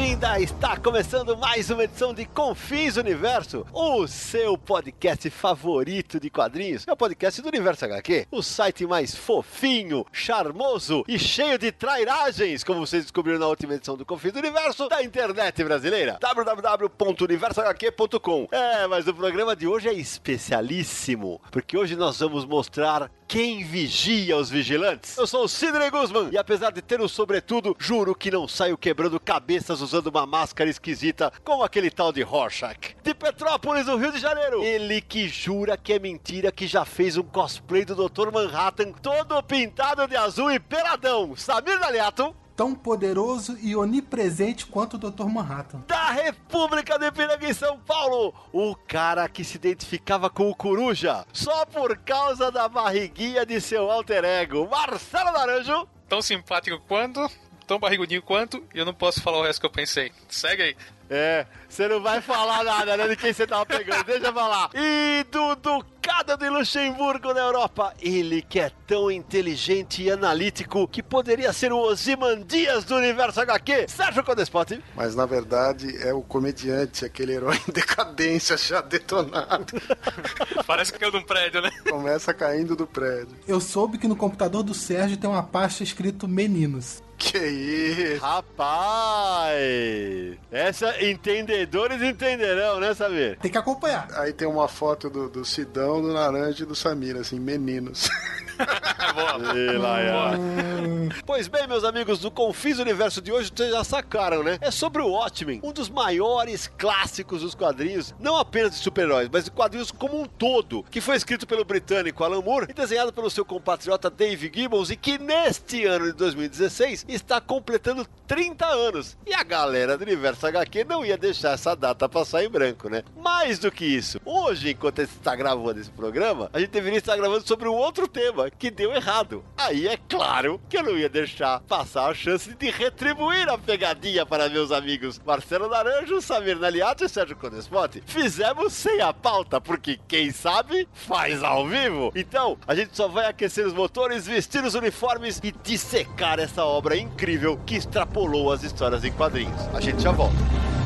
Bem-vinda! Está começando mais uma edição de Confins Universo, o seu podcast favorito de quadrinhos. É o podcast do Universo HQ, o site mais fofinho, charmoso e cheio de trairagens, como vocês descobriram na última edição do Confins Universo da internet brasileira. www.universohq.com. É, mas o programa de hoje é especialíssimo, porque hoje nós vamos mostrar quem vigia os vigilantes. Eu sou o Sidney Guzman e apesar de ter o sobretudo, juro que não saio quebrando cabeças usando uma máscara esquisita como aquele tal de Rorschach. De Petrópolis, no Rio de Janeiro. Ele que jura que é mentira que já fez um cosplay do Dr. Manhattan todo pintado de azul e peladão. Samir Daliato tão poderoso e onipresente quanto o Dr. Manhattan. da República de Piranga em São Paulo, o cara que se identificava com o Coruja só por causa da barriguinha de seu alter ego, Marcelo Naranjo. tão simpático quanto, tão barrigudinho quanto, e eu não posso falar o resto que eu pensei. Segue aí. É, você não vai falar nada, né, de quem você tava pegando, deixa eu falar. E do Ducado de Luxemburgo na Europa, ele que é tão inteligente e analítico que poderia ser o Ozymandias do universo HQ, Sérgio Codespot. Mas na verdade é o comediante, aquele herói em decadência já detonado. Parece que caiu de um prédio, né? Começa caindo do prédio. Eu soube que no computador do Sérgio tem uma pasta escrito Meninos. Que isso? Rapaz! Essa entendedores entenderão, né, Samir? Tem que acompanhar. Aí tem uma foto do, do Sidão, do Naranja e do Samir, assim, meninos. Boa. É. Pois bem, meus amigos, do Confis Universo de hoje, vocês já sacaram, né? É sobre o Watchmen, um dos maiores clássicos dos quadrinhos, não apenas de super-heróis, mas de quadrinhos como um todo, que foi escrito pelo britânico Alan Moore e desenhado pelo seu compatriota Dave Gibbons e que neste ano de 2016 está completando 30 anos. E a galera do Universo HQ não ia deixar essa data passar em branco, né? Mais do que isso, hoje, enquanto está gravando esse programa, a gente deveria estar gravando sobre um outro tema que deu errado. Aí é claro que eu não ia deixar passar a chance de retribuir a pegadinha para meus amigos Marcelo Naranjo, Samir Naliato e Sérgio Codespot. Fizemos sem a pauta, porque quem sabe faz ao vivo. Então, a gente só vai aquecer os motores, vestir os uniformes e dissecar essa obra incrível que extrapolou as histórias em quadrinhos. A gente já volta.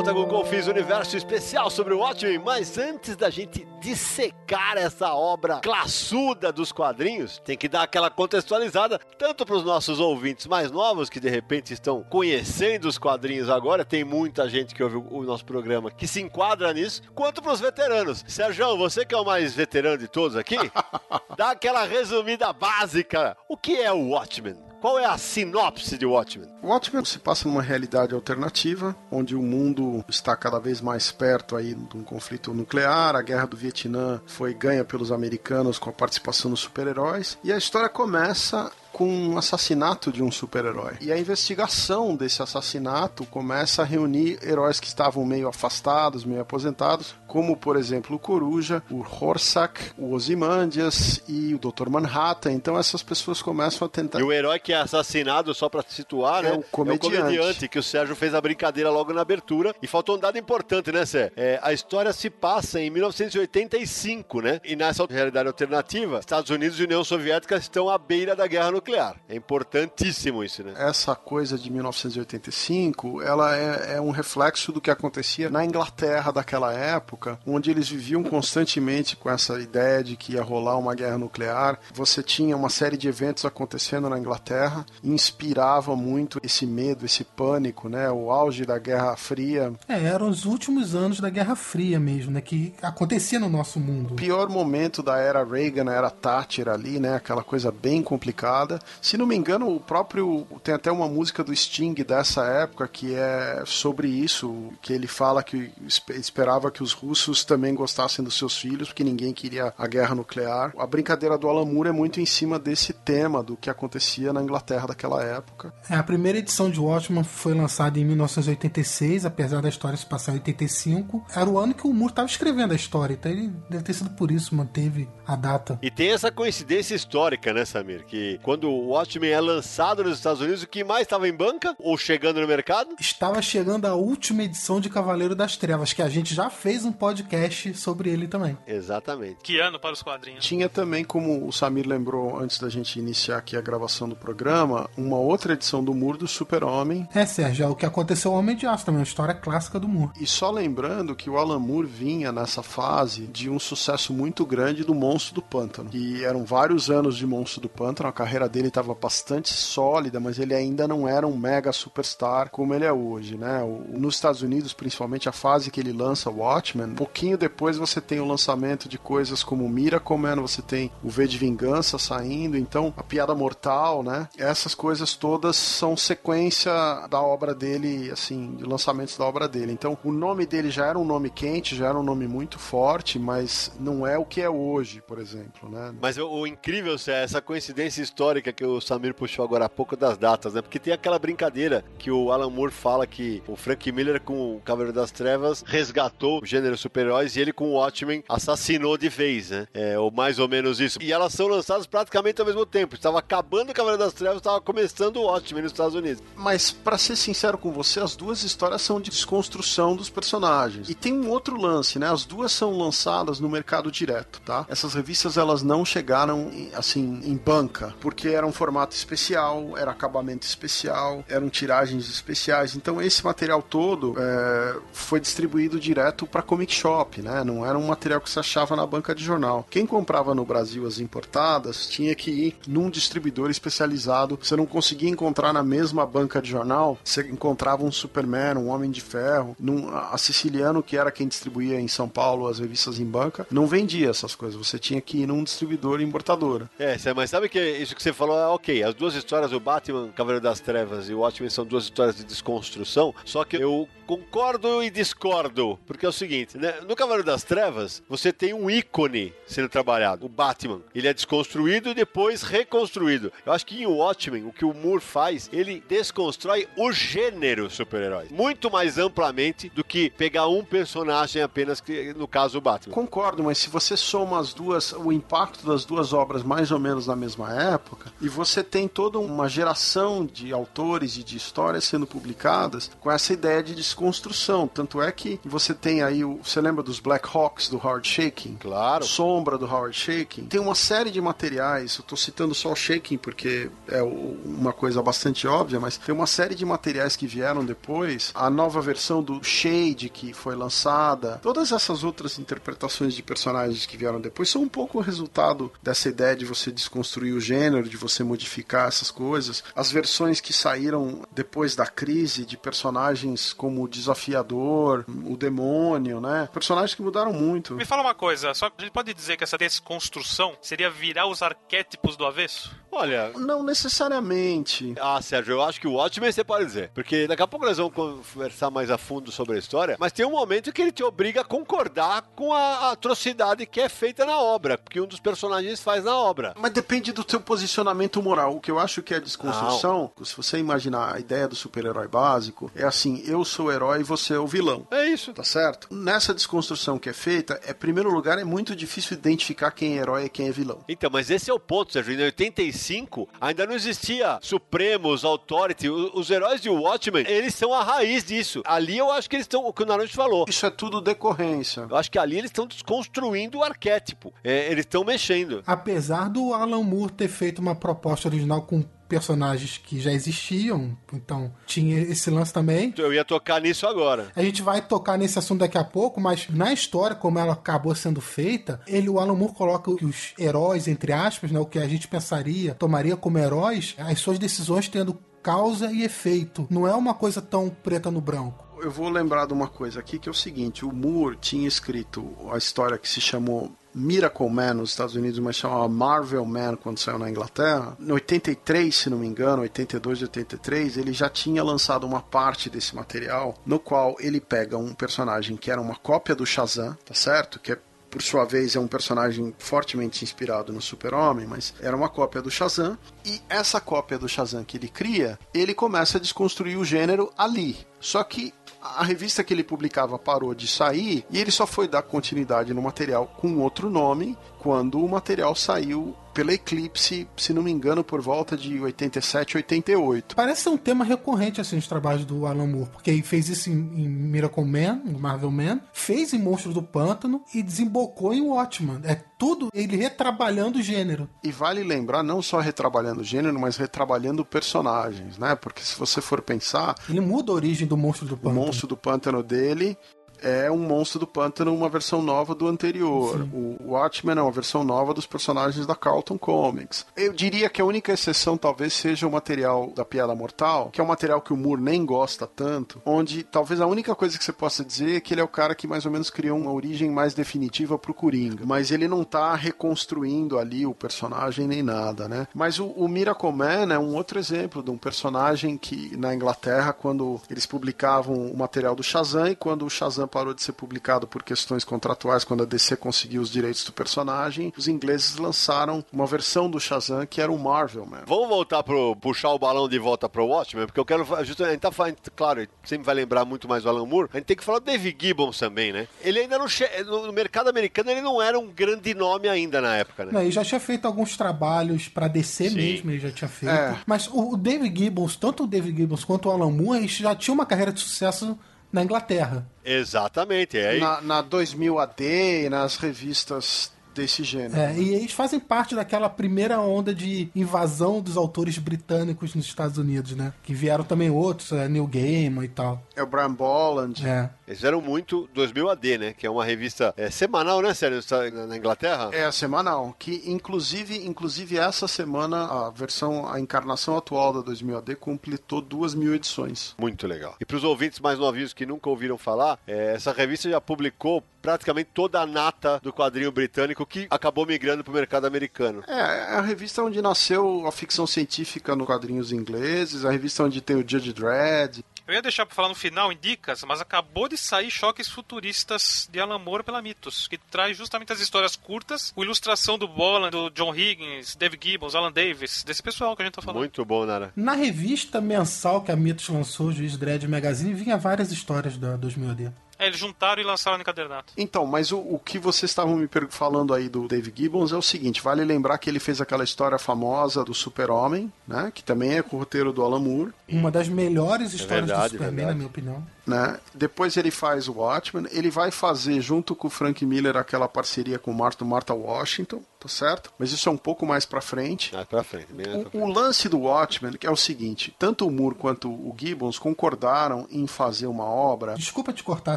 Volta com o Confis Universo especial sobre o Watchmen, mas antes da gente dissecar essa obra classuda dos quadrinhos, tem que dar aquela contextualizada, tanto para os nossos ouvintes mais novos, que de repente estão conhecendo os quadrinhos agora, tem muita gente que ouve o nosso programa que se enquadra nisso, quanto para os veteranos. Sérgio, você que é o mais veterano de todos aqui, dá aquela resumida básica. O que é o Watchmen? Qual é a sinopse de Watchmen? Watchmen se passa numa realidade alternativa, onde o mundo está cada vez mais perto aí de um conflito nuclear, a guerra do Vietnã foi ganha pelos americanos com a participação dos super-heróis, e a história começa com um assassinato de um super-herói. E a investigação desse assassinato começa a reunir heróis que estavam meio afastados, meio aposentados, como por exemplo o Coruja, o Rorschach, o Ozymandias e o Dr. Manhattan. Então essas pessoas começam a tentar E o herói que é assassinado, só pra situar, É né? o comediante. É o comediante, que o Sérgio fez a brincadeira logo na abertura. E faltou um dado importante, né, Sé? É, a história se passa em 1985, né? E nessa realidade alternativa, Estados Unidos e União Soviética estão à beira da guerra nuclear. Nuclear. É importantíssimo isso, né? Essa coisa de 1985, ela é, é um reflexo do que acontecia na Inglaterra daquela época, onde eles viviam constantemente com essa ideia de que ia rolar uma guerra nuclear. Você tinha uma série de eventos acontecendo na Inglaterra, inspirava muito esse medo, esse pânico, né? O auge da Guerra Fria. É, eram os últimos anos da Guerra Fria mesmo, né? Que acontecia no nosso mundo. O pior momento da era Reagan era Thatcher ali, né? Aquela coisa bem complicada. Se não me engano, o próprio. Tem até uma música do Sting dessa época que é sobre isso, que ele fala que esperava que os russos também gostassem dos seus filhos, porque ninguém queria a guerra nuclear. A brincadeira do Alan Moore é muito em cima desse tema, do que acontecia na Inglaterra daquela época. É, a primeira edição de Watchmen foi lançada em 1986, apesar da história se passar em 85. Era o ano que o Moore estava escrevendo a história, então ele deve ter sido por isso, manteve a data. E tem essa coincidência histórica, né, Samir? Que quando o Watchmen é lançado nos Estados Unidos, o que mais estava em banca? Ou chegando no mercado? Estava chegando a última edição de Cavaleiro das Trevas, que a gente já fez um podcast sobre ele também. Exatamente. Que ano para os quadrinhos? Tinha também, como o Samir lembrou antes da gente iniciar aqui a gravação do programa, uma outra edição do Moore do Super-Homem. É, Sérgio, é o que aconteceu ao Homem de Aço também, uma história clássica do Moore. E só lembrando que o Alan Moore vinha nessa fase de um sucesso muito grande do Monstro do Pântano. E eram vários anos de Monstro do Pântano, a carreira dele estava bastante sólida, mas ele ainda não era um mega superstar como ele é hoje, né? O, nos Estados Unidos, principalmente a fase que ele lança Watchmen, pouquinho depois você tem o lançamento de coisas como Miracle você tem o V de Vingança saindo, então a Piada Mortal, né? Essas coisas todas são sequência da obra dele, assim, de lançamentos da obra dele. Então o nome dele já era um nome quente, já era um nome muito forte, mas não é o que é hoje, por exemplo, né? Mas o, o incrível é essa coincidência histórica que o Samir puxou agora há pouco das datas, né? Porque tem aquela brincadeira que o Alan Moore fala que o Frank Miller com o Cavaleiro das Trevas resgatou o gênero super-heróis e ele com o Watchmen assassinou de vez, né? É, ou mais ou menos isso. E elas são lançadas praticamente ao mesmo tempo. Estava acabando o Cavaleiro das Trevas, estava começando o Watchmen nos Estados Unidos. Mas, para ser sincero com você, as duas histórias são de desconstrução dos personagens. E tem um outro lance, né? As duas são lançadas no mercado direto, tá? Essas revistas, elas não chegaram, assim, em banca, porque era um formato especial, era acabamento especial, eram tiragens especiais. Então, esse material todo é, foi distribuído direto para comic shop, né? Não era um material que se achava na banca de jornal. Quem comprava no Brasil as importadas tinha que ir num distribuidor especializado. Você não conseguia encontrar na mesma banca de jornal, você encontrava um Superman, um Homem de Ferro, num, a Siciliano, que era quem distribuía em São Paulo as revistas em banca, não vendia essas coisas. Você tinha que ir num distribuidor importadora. É, mas sabe que isso que você falou é ok. As duas histórias, o Batman, Cavaleiro das Trevas e o Watchmen são duas histórias de desconstrução, só que eu concordo e discordo, porque é o seguinte, né? No Cavaleiro das Trevas, você tem um ícone sendo trabalhado, o Batman. Ele é desconstruído e depois reconstruído. Eu acho que em Watchmen, o que o Moore faz, ele desconstrói o gênero super-herói. Muito mais amplamente do que pegar um personagem apenas, que, no caso o Batman. Concordo, mas se você soma as duas, o impacto das duas obras mais ou menos na mesma época, e você tem toda uma geração de autores e de histórias sendo publicadas com essa ideia de desconstrução construção. Tanto é que você tem aí o. Você lembra dos Black Hawks do Howard Shaking? Claro. Sombra do Howard Shaking. Tem uma série de materiais, eu tô citando só o Shaking porque é uma coisa bastante óbvia, mas tem uma série de materiais que vieram depois. A nova versão do Shade que foi lançada. Todas essas outras interpretações de personagens que vieram depois são um pouco o resultado dessa ideia de você desconstruir o gênero, de você modificar essas coisas. As versões que saíram depois da crise de personagens como desafiador, o demônio, né? Personagens que mudaram muito. Me fala uma coisa, só a gente pode dizer que essa desconstrução seria virar os arquétipos do avesso? Olha. Não necessariamente. Ah, Sérgio, eu acho que o Watchmen você pode dizer. Porque daqui a pouco nós vamos conversar mais a fundo sobre a história, mas tem um momento que ele te obriga a concordar com a atrocidade que é feita na obra, que um dos personagens faz na obra. Mas depende do teu posicionamento moral. O que eu acho que é desconstrução, Não. se você imaginar a ideia do super-herói básico, é assim: eu sou o herói e você é o vilão. É isso. Tá certo? Nessa desconstrução que é feita, é, em primeiro lugar, é muito difícil identificar quem é herói e quem é vilão. Então, mas esse é o ponto, Sérgio. Em 85, ainda não existia Supremos, Authority. Os heróis de Watchmen, eles são a raiz disso. Ali eu acho que eles estão, o que o Naranjo falou. Isso é tudo decorrência. Eu acho que ali eles estão desconstruindo o arquétipo. É, eles estão mexendo. Apesar do Alan Moore ter feito uma uma proposta original com personagens que já existiam, então tinha esse lance também. Eu ia tocar nisso agora. A gente vai tocar nesse assunto daqui a pouco, mas na história, como ela acabou sendo feita, ele, o Alan Moore coloca que os heróis, entre aspas, né, o que a gente pensaria, tomaria como heróis, as suas decisões tendo causa e efeito. Não é uma coisa tão preta no branco. Eu vou lembrar de uma coisa aqui que é o seguinte: o Moore tinha escrito a história que se chamou Miracle Man nos Estados Unidos, mas chamava Marvel Man quando saiu na Inglaterra. Em 83, se não me engano, 82 e 83, ele já tinha lançado uma parte desse material no qual ele pega um personagem que era uma cópia do Shazam, tá certo? Que é por sua vez, é um personagem fortemente inspirado no Super-Homem, mas era uma cópia do Shazam. E essa cópia do Shazam que ele cria, ele começa a desconstruir o gênero ali. Só que a revista que ele publicava parou de sair e ele só foi dar continuidade no material com outro nome quando o material saiu pela Eclipse, se não me engano, por volta de 87, 88. Parece ser um tema recorrente assim nos trabalhos do Alan Moore, porque ele fez isso em, em Miracle Man, Marvel Man, fez em Monstros do Pântano e desembocou em Watchman. É tudo ele retrabalhando o gênero. E vale lembrar, não só retrabalhando o gênero, mas retrabalhando personagens, né? Porque se você for pensar. Ele muda a origem do monstro do pântano. O monstro do pântano dele é um monstro do pântano, uma versão nova do anterior. Sim. O Watchmen é uma versão nova dos personagens da Carlton Comics. Eu diria que a única exceção talvez seja o material da Piada Mortal, que é um material que o Moore nem gosta tanto, onde talvez a única coisa que você possa dizer é que ele é o cara que mais ou menos criou uma origem mais definitiva pro Coringa. Mas ele não tá reconstruindo ali o personagem nem nada, né? Mas o, o Miracle Man é um outro exemplo de um personagem que na Inglaterra, quando eles publicavam o material do Shazam e quando o Shazam parou de ser publicado por questões contratuais, quando a DC conseguiu os direitos do personagem, os ingleses lançaram uma versão do Shazam que era o Marvel Man. Vamos voltar pro puxar o balão de volta pro Watchmen, porque eu quero justamente, a gente tá falando, claro, sempre vai lembrar muito mais do Alan Moore, a gente tem que falar do David Gibbons também, né? Ele ainda não che... no mercado americano ele não era um grande nome ainda na época, né? Não, ele já tinha feito alguns trabalhos para DC Sim. mesmo, ele já tinha feito. É. Mas o David Gibbons, tanto o David Gibbons quanto o Alan Moore, eles já tinham uma carreira de sucesso na Inglaterra. Exatamente. É aí... na, na 2000 AD, nas revistas desse gênero. É, e eles fazem parte daquela primeira onda de invasão dos autores britânicos nos Estados Unidos, né? Que vieram também outros, é, Neil Gaiman e tal. É o Brian Bolland. É. Eles eram muito 2000 AD, né? Que é uma revista é, semanal, né, Sério? Na Inglaterra? É, semanal. Que, inclusive, inclusive essa semana, a versão, a encarnação atual da 2000 AD completou duas mil edições. Muito legal. E para os ouvintes mais novinhos que nunca ouviram falar, é, essa revista já publicou praticamente toda a nata do quadrinho britânico que acabou migrando para o mercado americano. É, é a revista onde nasceu a ficção científica nos quadrinhos ingleses, a revista onde tem o Judge Dredd, eu ia deixar para falar no final em dicas, mas acabou de sair Choques Futuristas de Alan Moore pela Mitos, que traz justamente as histórias curtas, com ilustração do Boland, do John Higgins, Dave Gibbons, Alan Davis, desse pessoal que a gente tá falando. Muito bom, Nara. Na revista mensal que a Mitos lançou, o Juiz Dredd Magazine, vinha várias histórias da 2000 é, eles juntaram e lançaram no encadernato. Então, mas o, o que vocês estavam me falando aí do Dave Gibbons é o seguinte: vale lembrar que ele fez aquela história famosa do Super-Homem, né? Que também é com o roteiro do Alan Moore. Uma das melhores histórias é verdade, do Superman, na minha opinião. Né? Depois ele faz o Watchmen, ele vai fazer junto com o Frank Miller aquela parceria com o Martha, Martha Washington, tá certo? Mas isso é um pouco mais pra frente. Mais pra frente, bem o, frente. o lance do Watchmen é o seguinte: tanto o Moore quanto o Gibbons concordaram em fazer uma obra. Desculpa te cortar,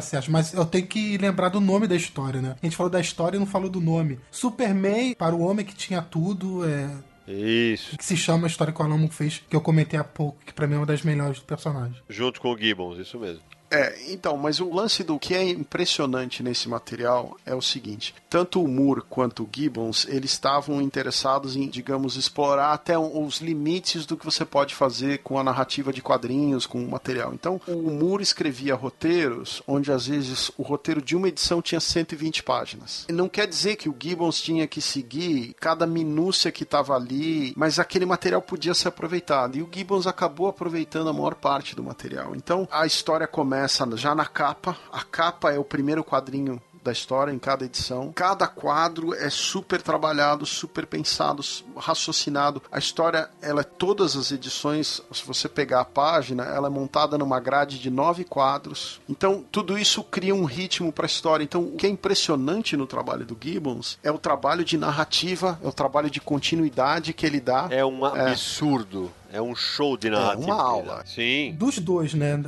Sérgio, mas eu tenho que lembrar do nome da história, né? A gente falou da história e não falou do nome. Superman, para o homem que tinha tudo, é isso. Que se chama a história que o Alan Moore fez, que eu comentei há pouco, que pra mim é uma das melhores do personagem. Junto com o Gibbons, isso mesmo. É, então, mas o lance do que é impressionante nesse material é o seguinte: tanto o Moore quanto o Gibbons eles estavam interessados em, digamos, explorar até os limites do que você pode fazer com a narrativa de quadrinhos, com o material. Então, o Moore escrevia roteiros onde às vezes o roteiro de uma edição tinha 120 páginas. Não quer dizer que o Gibbons tinha que seguir cada minúcia que estava ali, mas aquele material podia ser aproveitado. E o Gibbons acabou aproveitando a maior parte do material. Então, a história começa começa já na capa. A capa é o primeiro quadrinho da história em cada edição. Cada quadro é super trabalhado, super pensado, raciocinado. A história, ela é todas as edições, se você pegar a página, ela é montada numa grade de nove quadros. Então, tudo isso cria um ritmo para a história. Então, o que é impressionante no trabalho do Gibbons é o trabalho de narrativa, é o trabalho de continuidade que ele dá. É um absurdo. É. É um show de narrativa. É uma aula. Sim. Dos dois, né?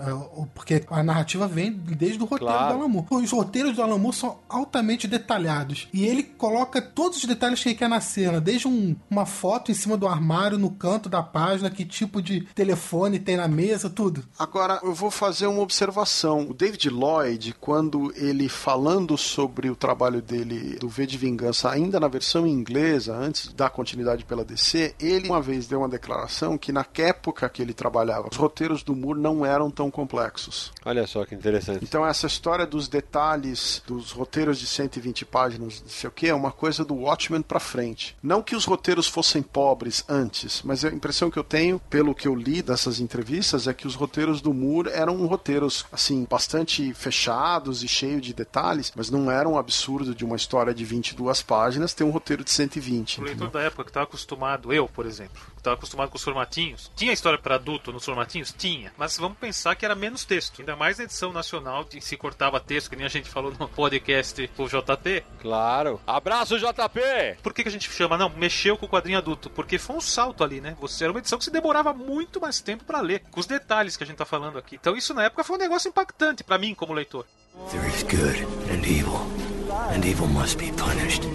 Porque a narrativa vem desde o roteiro claro. do Moore. Os roteiros do Moore são altamente detalhados. E ele coloca todos os detalhes que ele quer na cena. Desde um, uma foto em cima do armário, no canto da página, que tipo de telefone tem na mesa, tudo. Agora, eu vou fazer uma observação. O David Lloyd, quando ele falando sobre o trabalho dele do V de Vingança, ainda na versão inglesa, antes da continuidade pela DC, ele uma vez deu uma declaração que na época que ele trabalhava, os roteiros do Moore não eram tão complexos. Olha só que interessante. Então essa história dos detalhes, dos roteiros de 120 páginas, não sei o que, é uma coisa do Watchmen para frente. Não que os roteiros fossem pobres antes, mas a impressão que eu tenho, pelo que eu li dessas entrevistas, é que os roteiros do Moore eram roteiros, assim, bastante fechados e cheios de detalhes, mas não era um absurdo de uma história de 22 páginas ter um roteiro de 120. O leitor da época que estava acostumado, eu, por exemplo, estava acostumado com os formatinhos. Tinha história para adulto nos formatinhos? Tinha. Mas vamos pensar que era menos texto. Ainda mais na edição nacional, de, se cortava texto, que nem a gente falou no podcast do JP. Claro. Abraço, JP! Por que, que a gente chama? Não, mexeu com o quadrinho adulto. Porque foi um salto ali, né? Você era uma edição que se demorava muito mais tempo para ler. Com os detalhes que a gente tá falando aqui. Então isso na época foi um negócio impactante para mim como leitor. There is good and evil. And evil must be punished.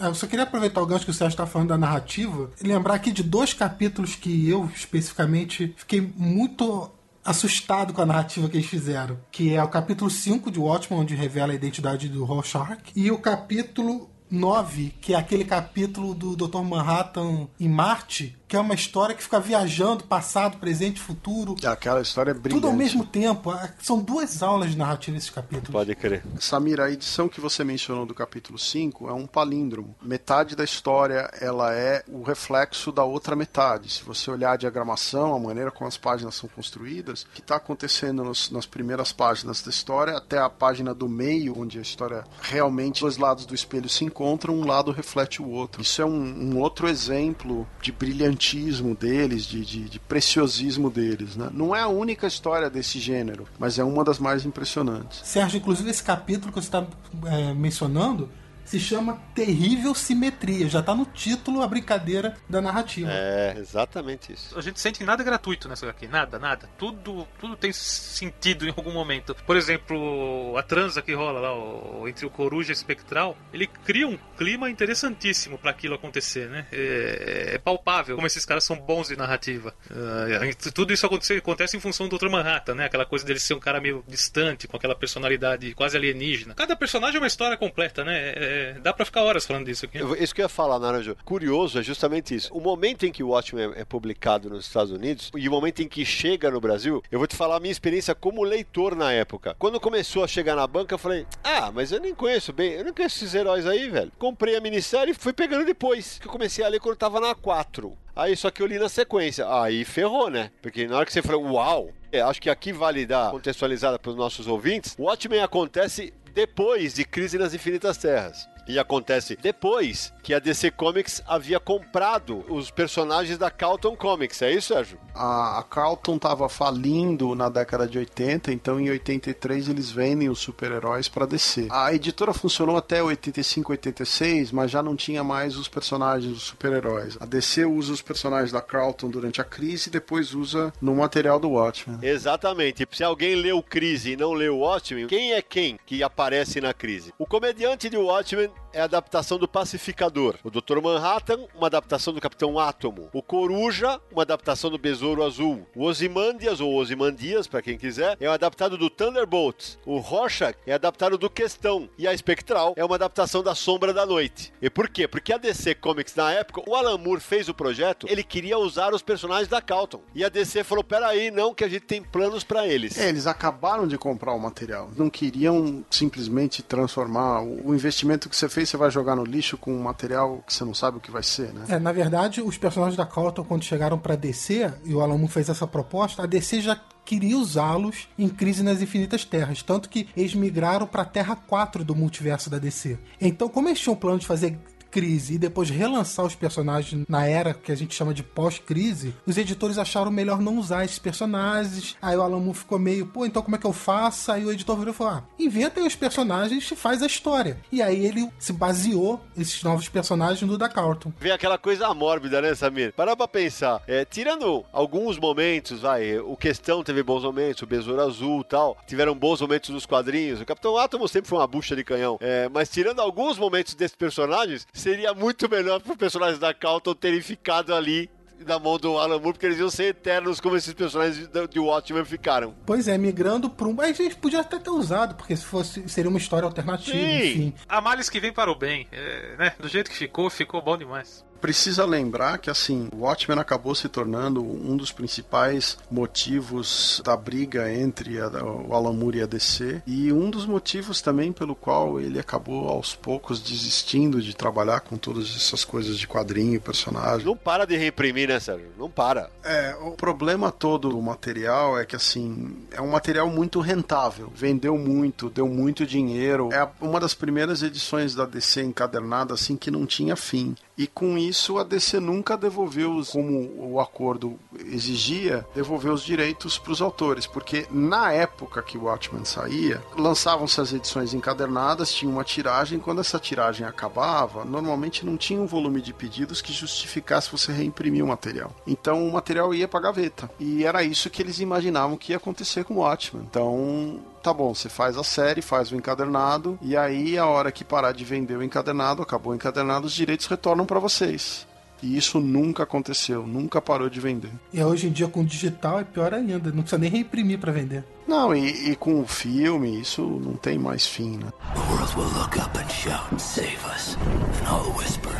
É, eu só queria aproveitar o gancho que o Sérgio está falando da narrativa e lembrar aqui de dois capítulos que eu, especificamente, fiquei muito assustado com a narrativa que eles fizeram. Que é o capítulo 5 de Watchmen, onde revela a identidade do Rorschach, e o capítulo 9, que é aquele capítulo do Dr. Manhattan em Marte, que é uma história que fica viajando, passado, presente, futuro. Aquela história é brilhante. Tudo ao mesmo tempo. São duas aulas de narrativa esse capítulo. Pode crer. Samira, a edição que você mencionou do capítulo 5 é um palíndromo. Metade da história ela é o reflexo da outra metade. Se você olhar a diagramação, a maneira como as páginas são construídas, o que está acontecendo nos, nas primeiras páginas da história até a página do meio, onde a história realmente, dois lados do espelho se encontram, um lado reflete o outro. Isso é um, um outro exemplo de brilhantismo romantismo deles, de, de, de, preciosismo deles. Né? Não é a única história desse gênero, mas é uma das mais impressionantes. Sérgio, inclusive esse capítulo que você está é, mencionando se chama Terrível Simetria. Já tá no título a brincadeira da narrativa. É, exatamente isso. A gente sente que nada é gratuito nessa aqui, nada, nada. Tudo, tudo tem sentido em algum momento. Por exemplo, a transa que rola lá o, entre o coruja espectral, ele cria um clima interessantíssimo para aquilo acontecer, né? É, é, palpável como esses caras são bons de narrativa. Uh, tudo isso acontece, acontece em função do Dr. Manhattan, né? Aquela coisa dele ser um cara meio distante, com aquela personalidade quase alienígena. Cada personagem é uma história completa, né? É, dá pra ficar horas falando disso aqui. Isso que eu ia falar, Naranjo. Curioso é justamente isso. O momento em que o Watchmen é publicado nos Estados Unidos e o momento em que chega no Brasil, eu vou te falar a minha experiência como leitor na época. Quando começou a chegar na banca, eu falei: Ah, mas eu nem conheço bem, eu não conheço esses heróis aí, velho. Comprei a minissérie e fui pegando depois. Que eu comecei a ler quando eu tava na 4. Aí só que eu li na sequência. Aí ferrou, né? Porque na hora que você falou, uau! É, acho que aqui vale dar contextualizada para os nossos ouvintes. O Watchmen acontece depois de Crise nas Infinitas Terras. E acontece depois que a DC Comics havia comprado os personagens da Carlton Comics, é isso, Sérgio? A, a Carlton estava falindo na década de 80, então em 83 eles vendem os super-heróis para DC. A editora funcionou até 85, 86, mas já não tinha mais os personagens dos super-heróis. A DC usa os personagens da Carlton durante a crise e depois usa no material do Watchmen. Exatamente. Se alguém leu Crise e não leu Watchmen, quem é quem que aparece na crise? O comediante de Watchmen é a adaptação do Pacificador. O Dr. Manhattan, uma adaptação do Capitão Átomo. O Coruja, uma adaptação do Besouro Azul. O Ozymandias, ou Ozymandias, para quem quiser, é um adaptado do Thunderbolt. O Rorschach é adaptado do Questão. E a Espectral é uma adaptação da Sombra da Noite. E por quê? Porque a DC Comics, na época, o Alan Moore fez o projeto, ele queria usar os personagens da Calton. E a DC falou, peraí, não, que a gente tem planos para eles. É, eles acabaram de comprar o material. Não queriam simplesmente transformar o investimento que você fez fez você vai jogar no lixo com um material que você não sabe o que vai ser, né? É, na verdade, os personagens da Carlton, quando chegaram pra DC, e o Alan Moore fez essa proposta, a DC já queria usá-los em Crise nas Infinitas Terras, tanto que eles migraram pra Terra 4 do multiverso da DC. Então, como eles tinham plano de fazer crise e depois relançar os personagens na era que a gente chama de pós-crise, os editores acharam melhor não usar esses personagens. Aí o Alan Moore ficou meio, pô, então como é que eu faço? Aí o editor virou e falou: ah, inventem os personagens e faz a história. E aí ele se baseou esses novos personagens no da Carlton. Vem aquela coisa mórbida, né, Samir? Parar pra pensar. É, tirando alguns momentos, vai, o Questão teve bons momentos, o Besouro Azul tal, tiveram bons momentos nos quadrinhos. O Capitão Átomo sempre foi uma bucha de canhão. É, mas tirando alguns momentos desses personagens, seria muito melhor para os personagens da Carlton terem ficado ali na mão do Alan Moore, porque eles iam ser eternos como esses personagens de Watchmen ficaram. Pois é, migrando para um. Mas a gente podia até ter usado, porque se fosse seria uma história alternativa, Sim. enfim. A males que vem para o bem, é, né? Do jeito que ficou, ficou bom demais. Precisa lembrar que assim, o Watchmen acabou se tornando um dos principais motivos da briga entre a, o Alan Moore e a DC e um dos motivos também pelo qual ele acabou aos poucos desistindo de trabalhar com todas essas coisas de quadrinho, e personagem. Não para de reimprimir, né, Sérgio? Não para. É, o problema todo do material é que assim, é um material muito rentável, vendeu muito, deu muito dinheiro. É uma das primeiras edições da DC encadernada assim que não tinha fim. E com isso a DC nunca devolveu, os- como o acordo exigia, devolveu os direitos para os autores, porque na época que o Watchmen saía, lançavam-se as edições encadernadas, tinha uma tiragem, quando essa tiragem acabava, normalmente não tinha um volume de pedidos que justificasse você reimprimir o material. Então o material ia para gaveta. E era isso que eles imaginavam que ia acontecer com o Watchmen. Então tá bom, você faz a série, faz o encadernado, e aí a hora que parar de vender o encadernado, acabou o encadernado, os direitos retornam para vocês. E isso nunca aconteceu, nunca parou de vender. E hoje em dia com o digital é pior ainda, não precisa nem reimprimir para vender. Não, e, e com o filme, isso não tem mais fim, né? The world will look up and shout, Save us. And I'll whisper,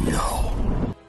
No.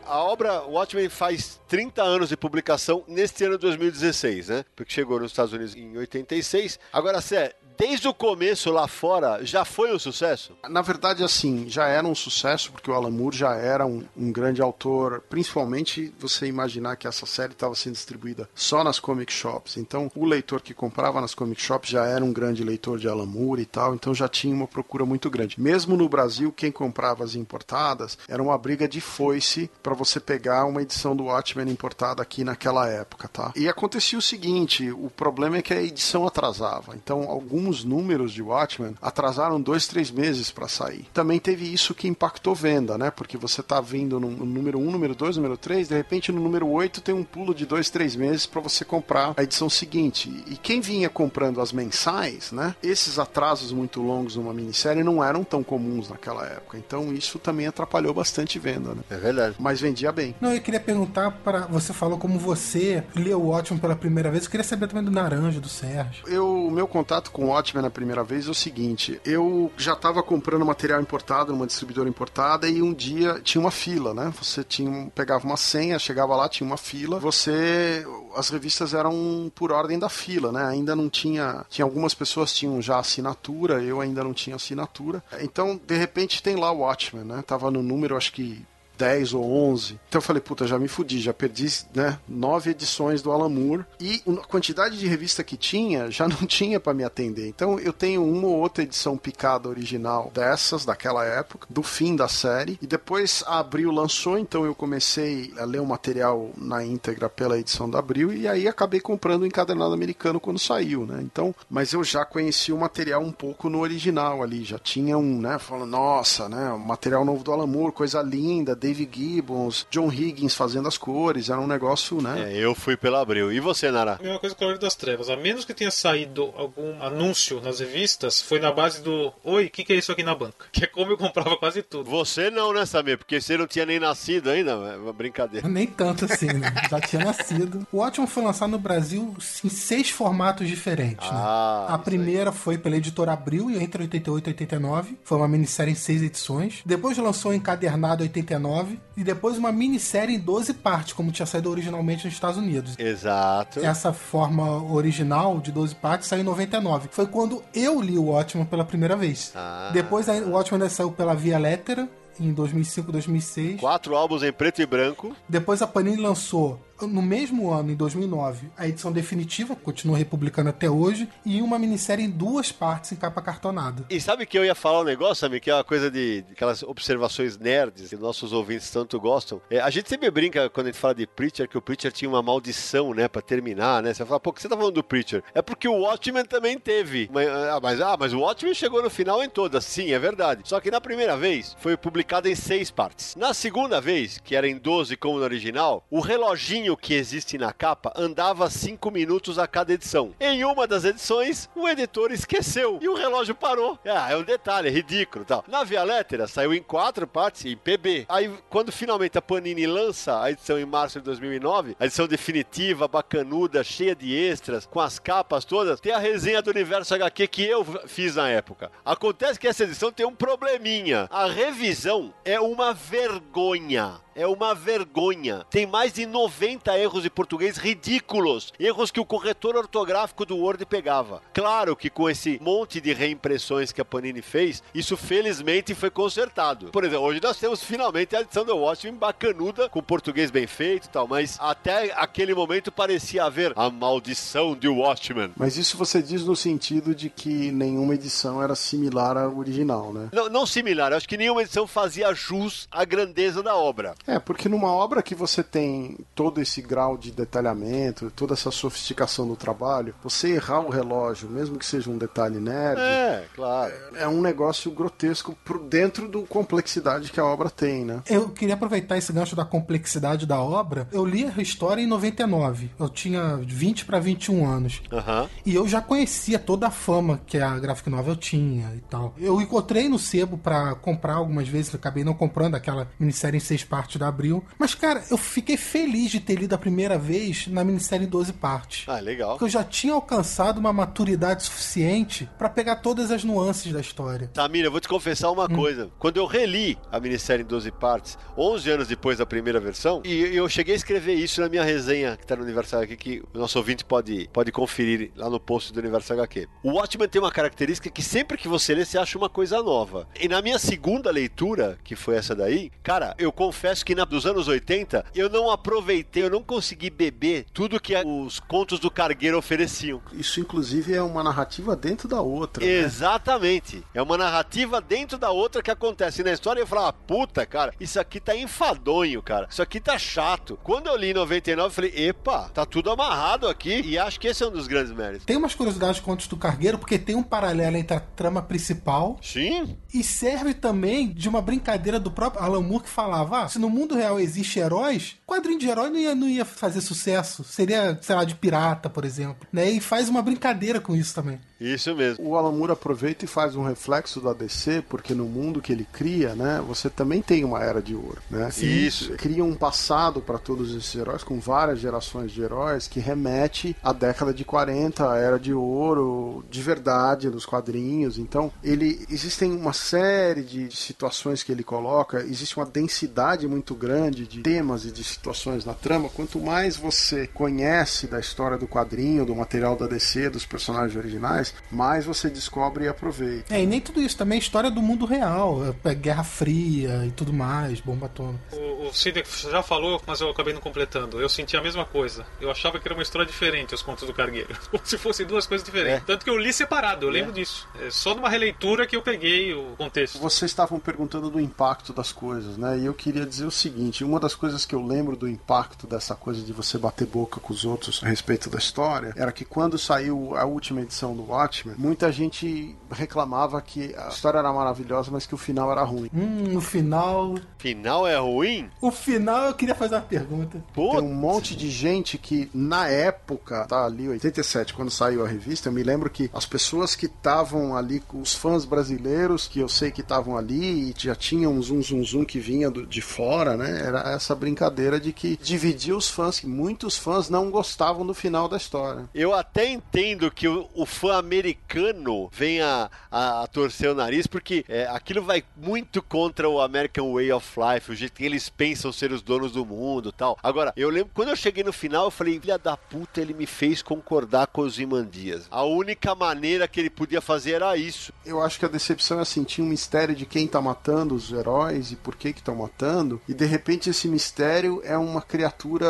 A obra Watchmen faz 30 anos de publicação neste ano de 2016, né? Porque chegou nos Estados Unidos em 86. Agora, Sé, desde o começo lá fora já foi um sucesso? Na verdade, assim, já era um sucesso, porque o Alan Moore já era um, um grande autor, principalmente você imaginar que essa série estava sendo distribuída só nas comic shops. Então, o leitor que comprava nas comic shops já era um grande leitor de Alan Moore e tal, então já tinha uma procura muito grande. Mesmo no Brasil, quem comprava as importadas era uma briga de foice para você pegar uma edição do Watchmen importada aqui naquela época, tá? E acontecia o seguinte: o problema é que a edição atrasava. Então, alguns números de Watchmen atrasaram dois, três meses para sair. Também teve isso que impactou venda, né? Porque você tá vindo no número 1, número 2, número 3, de repente no número 8 tem um pulo de dois, três meses para você comprar a edição seguinte. E quem vinha comprando as mensais, né? Esses atrasos muito longos numa minissérie não eram tão comuns naquela época. Então isso também atrapalhou bastante venda, né? É verdade. Mas vendia bem. Não, eu queria perguntar para você falou como você leu o Watchmen pela primeira vez. Eu queria saber também do Naranja, do Sérgio. Eu, o meu contato com o Watchmen na primeira vez é o seguinte: eu já estava comprando material importado numa distribuidora importada e um dia tinha uma fila, né? Você tinha, pegava uma senha, chegava lá, tinha uma fila. Você, as revistas eram por ordem da fila, né? Ainda não tinha, tinha algumas pessoas tinham já assinatura, eu ainda não tinha assinatura. Então, de repente tem lá o Watchmen, né? Tava no número, acho que 10 ou 11. Então eu falei, puta, já me fudi, já perdi, né, nove edições do Alan Moore e a quantidade de revista que tinha já não tinha para me atender. Então eu tenho uma ou outra edição picada original dessas daquela época, do fim da série, e depois a Abril lançou, então eu comecei a ler o material na íntegra pela edição da Abril e aí acabei comprando o encadernado americano quando saiu, né? Então, mas eu já conheci o material um pouco no original ali, já tinha um, né, falando, nossa, né, o material novo do Alan Moore, coisa linda, Dave Gibbons, John Higgins fazendo as cores, era um negócio, né? É, eu fui pela Abril. E você, Nara? Mesma coisa com o Cavaleiro das Trevas. A menos que tenha saído algum anúncio nas revistas, foi na base do Oi, o que, que é isso aqui na banca? Que é como eu comprava quase tudo. Você não, né, Samir? Porque você não tinha nem nascido ainda. É uma brincadeira. Nem tanto assim, né? Já tinha nascido. O Watchmen foi lançado no Brasil em seis formatos diferentes, né? Ah, A isso primeira foi pela editora Abril, entre 88 e 89. Foi uma minissérie em seis edições. Depois lançou o Encadernado 89, 99, e depois uma minissérie em 12 partes, como tinha saído originalmente nos Estados Unidos. Exato. Essa forma original de 12 partes saiu em 99. Foi quando eu li o Watchmen pela primeira vez. Ah. Depois o Watchmen ainda saiu pela Via Lettera em 2005, 2006. Quatro álbuns em preto e branco. Depois a Panini lançou, no mesmo ano, em 2009, a edição definitiva, continua republicando até hoje, e uma minissérie em duas partes em capa cartonada. E sabe que eu ia falar um negócio, amigo, que é uma coisa de, de aquelas observações nerds que nossos ouvintes tanto gostam. É, a gente sempre brinca quando a gente fala de Preacher que o Preacher tinha uma maldição, né, pra terminar, né? Você fala, pô, que você tá falando do Preacher? É porque o Watchmen também teve. Mas, ah, mas, ah, mas o Watchmen chegou no final em todas. Sim, é verdade. Só que na primeira vez foi publicado em seis partes. Na segunda vez, que era em 12 como no original, o reloginho que existe na capa andava 5 minutos a cada edição. Em uma das edições, o editor esqueceu e o relógio parou. Ah, é um detalhe, é ridículo tal. Na Via Lettera saiu em quatro partes, em PB. Aí, quando finalmente a Panini lança a edição em março de 2009, a edição definitiva, bacanuda, cheia de extras, com as capas todas, tem a resenha do Universo HQ que eu fiz na época. Acontece que essa edição tem um probleminha. A revisão é uma vergonha. É uma vergonha. Tem mais de 90 erros de português ridículos. Erros que o corretor ortográfico do Word pegava. Claro que com esse monte de reimpressões que a Panini fez, isso felizmente foi consertado. Por exemplo, hoje nós temos finalmente a edição do Watchmen bacanuda, com português bem feito e tal, mas até aquele momento parecia haver a maldição de Watchmen. Mas isso você diz no sentido de que nenhuma edição era similar à original, né? Não, não similar, acho que nenhuma edição fazia jus à grandeza da obra. É, porque numa obra que você tem todo esse grau de detalhamento, toda essa sofisticação do trabalho, você errar o relógio, mesmo que seja um detalhe nerd, É, claro. é um negócio grotesco por dentro da complexidade que a obra tem, né? Eu queria aproveitar esse gancho da complexidade da obra. Eu li a história em 99. Eu tinha 20 para 21 anos. Aham. E eu já conhecia toda a fama que a graphic novel tinha e tal. Eu encontrei no sebo pra comprar algumas vezes, eu acabei não comprando aquela minissérie em seis partes da Abril. Mas, cara, eu fiquei feliz de ter lido a primeira vez na minissérie em 12 partes. Ah, legal. Porque eu já tinha alcançado uma maturidade suficiente pra pegar todas as nuances da história. Samira, eu vou te confessar uma coisa. Quando eu reli a minissérie em 12 partes, 11 anos depois da primeira versão, e eu cheguei a escrever isso na minha resenha que tá no Universo HQ, que o nosso ouvinte pode, pode conferir lá no post do Universo HQ. O Watchmen tem uma característica que sempre que você lê, você acha uma coisa nova. E na minha segunda leitura, que foi essa daí, cara, eu confesso que na, dos anos 80, eu não aproveitei, eu não consegui beber tudo que os contos do Cargueiro ofereciam. Isso, inclusive, é uma narrativa dentro da outra. né? Exatamente. É uma narrativa dentro da outra que acontece na história. Eu falava, puta, cara, isso aqui tá enfadonho, cara. Isso aqui tá chato. Quando eu li em 99, eu falei, epa, tá tudo amarrado aqui. E acho que esse é um dos grandes méritos. Tem umas curiosidades contos do Cargueiro, porque tem um paralelo entre a trama principal Sim? E serve também de uma brincadeira do próprio Alan Moore que falava: ah, se no mundo real existe heróis, quadrinho de herói não ia, não ia fazer sucesso. Seria, sei lá, de pirata, por exemplo. Né? E faz uma brincadeira com isso também. Isso mesmo. O Alan Moore aproveita e faz um reflexo da DC, porque no mundo que ele cria, né, você também tem uma era de ouro, né? E Isso. Cria um passado para todos esses heróis, com várias gerações de heróis, que remete à década de 40, a era de ouro, de verdade, nos quadrinhos. Então, ele existem uma série de situações que ele coloca, existe uma densidade muito grande de temas e de situações na trama. Quanto mais você conhece da história do quadrinho, do material da DC, dos personagens originais, mais você descobre e aproveita. É, e nem tudo isso, também é história do mundo real. É Guerra Fria e tudo mais, bomba atômica. O, o Sidney já falou, mas eu acabei não completando. Eu senti a mesma coisa. Eu achava que era uma história diferente, os contos do Cargueiro. Como se fossem duas coisas diferentes. É. Tanto que eu li separado, eu lembro disso. É só numa releitura que eu peguei o contexto. Vocês estavam perguntando do impacto das coisas, né? E eu queria dizer o seguinte: uma das coisas que eu lembro do impacto dessa coisa de você bater boca com os outros a respeito da história era que quando saiu a última edição do Watchmen, muita gente reclamava que a história era maravilhosa, mas que o final era ruim. Hum, no final. Final é ruim? O final eu queria fazer uma pergunta. Pô, Tem um monte de gente que, na época, tá ali, 87, quando saiu a revista, eu me lembro que as pessoas que estavam ali, os fãs brasileiros, que eu sei que estavam ali e já tinham um zum zum zum que vinha do- de fora, né? Era essa brincadeira de que dividia os fãs, que muitos fãs não gostavam do final da história. Eu até entendo que o, o fã americano venha a, a torcer o nariz, porque é, aquilo vai muito contra o American Way of Life, o jeito que eles pensam ser os donos do mundo tal. Agora, eu lembro, quando eu cheguei no final, eu falei, filha da puta, ele me fez concordar com os Imandias. A única maneira que ele podia fazer era isso. Eu acho que a decepção é assim, tinha um mistério de quem tá matando os heróis e por que que estão matando, e de repente esse mistério é uma criatura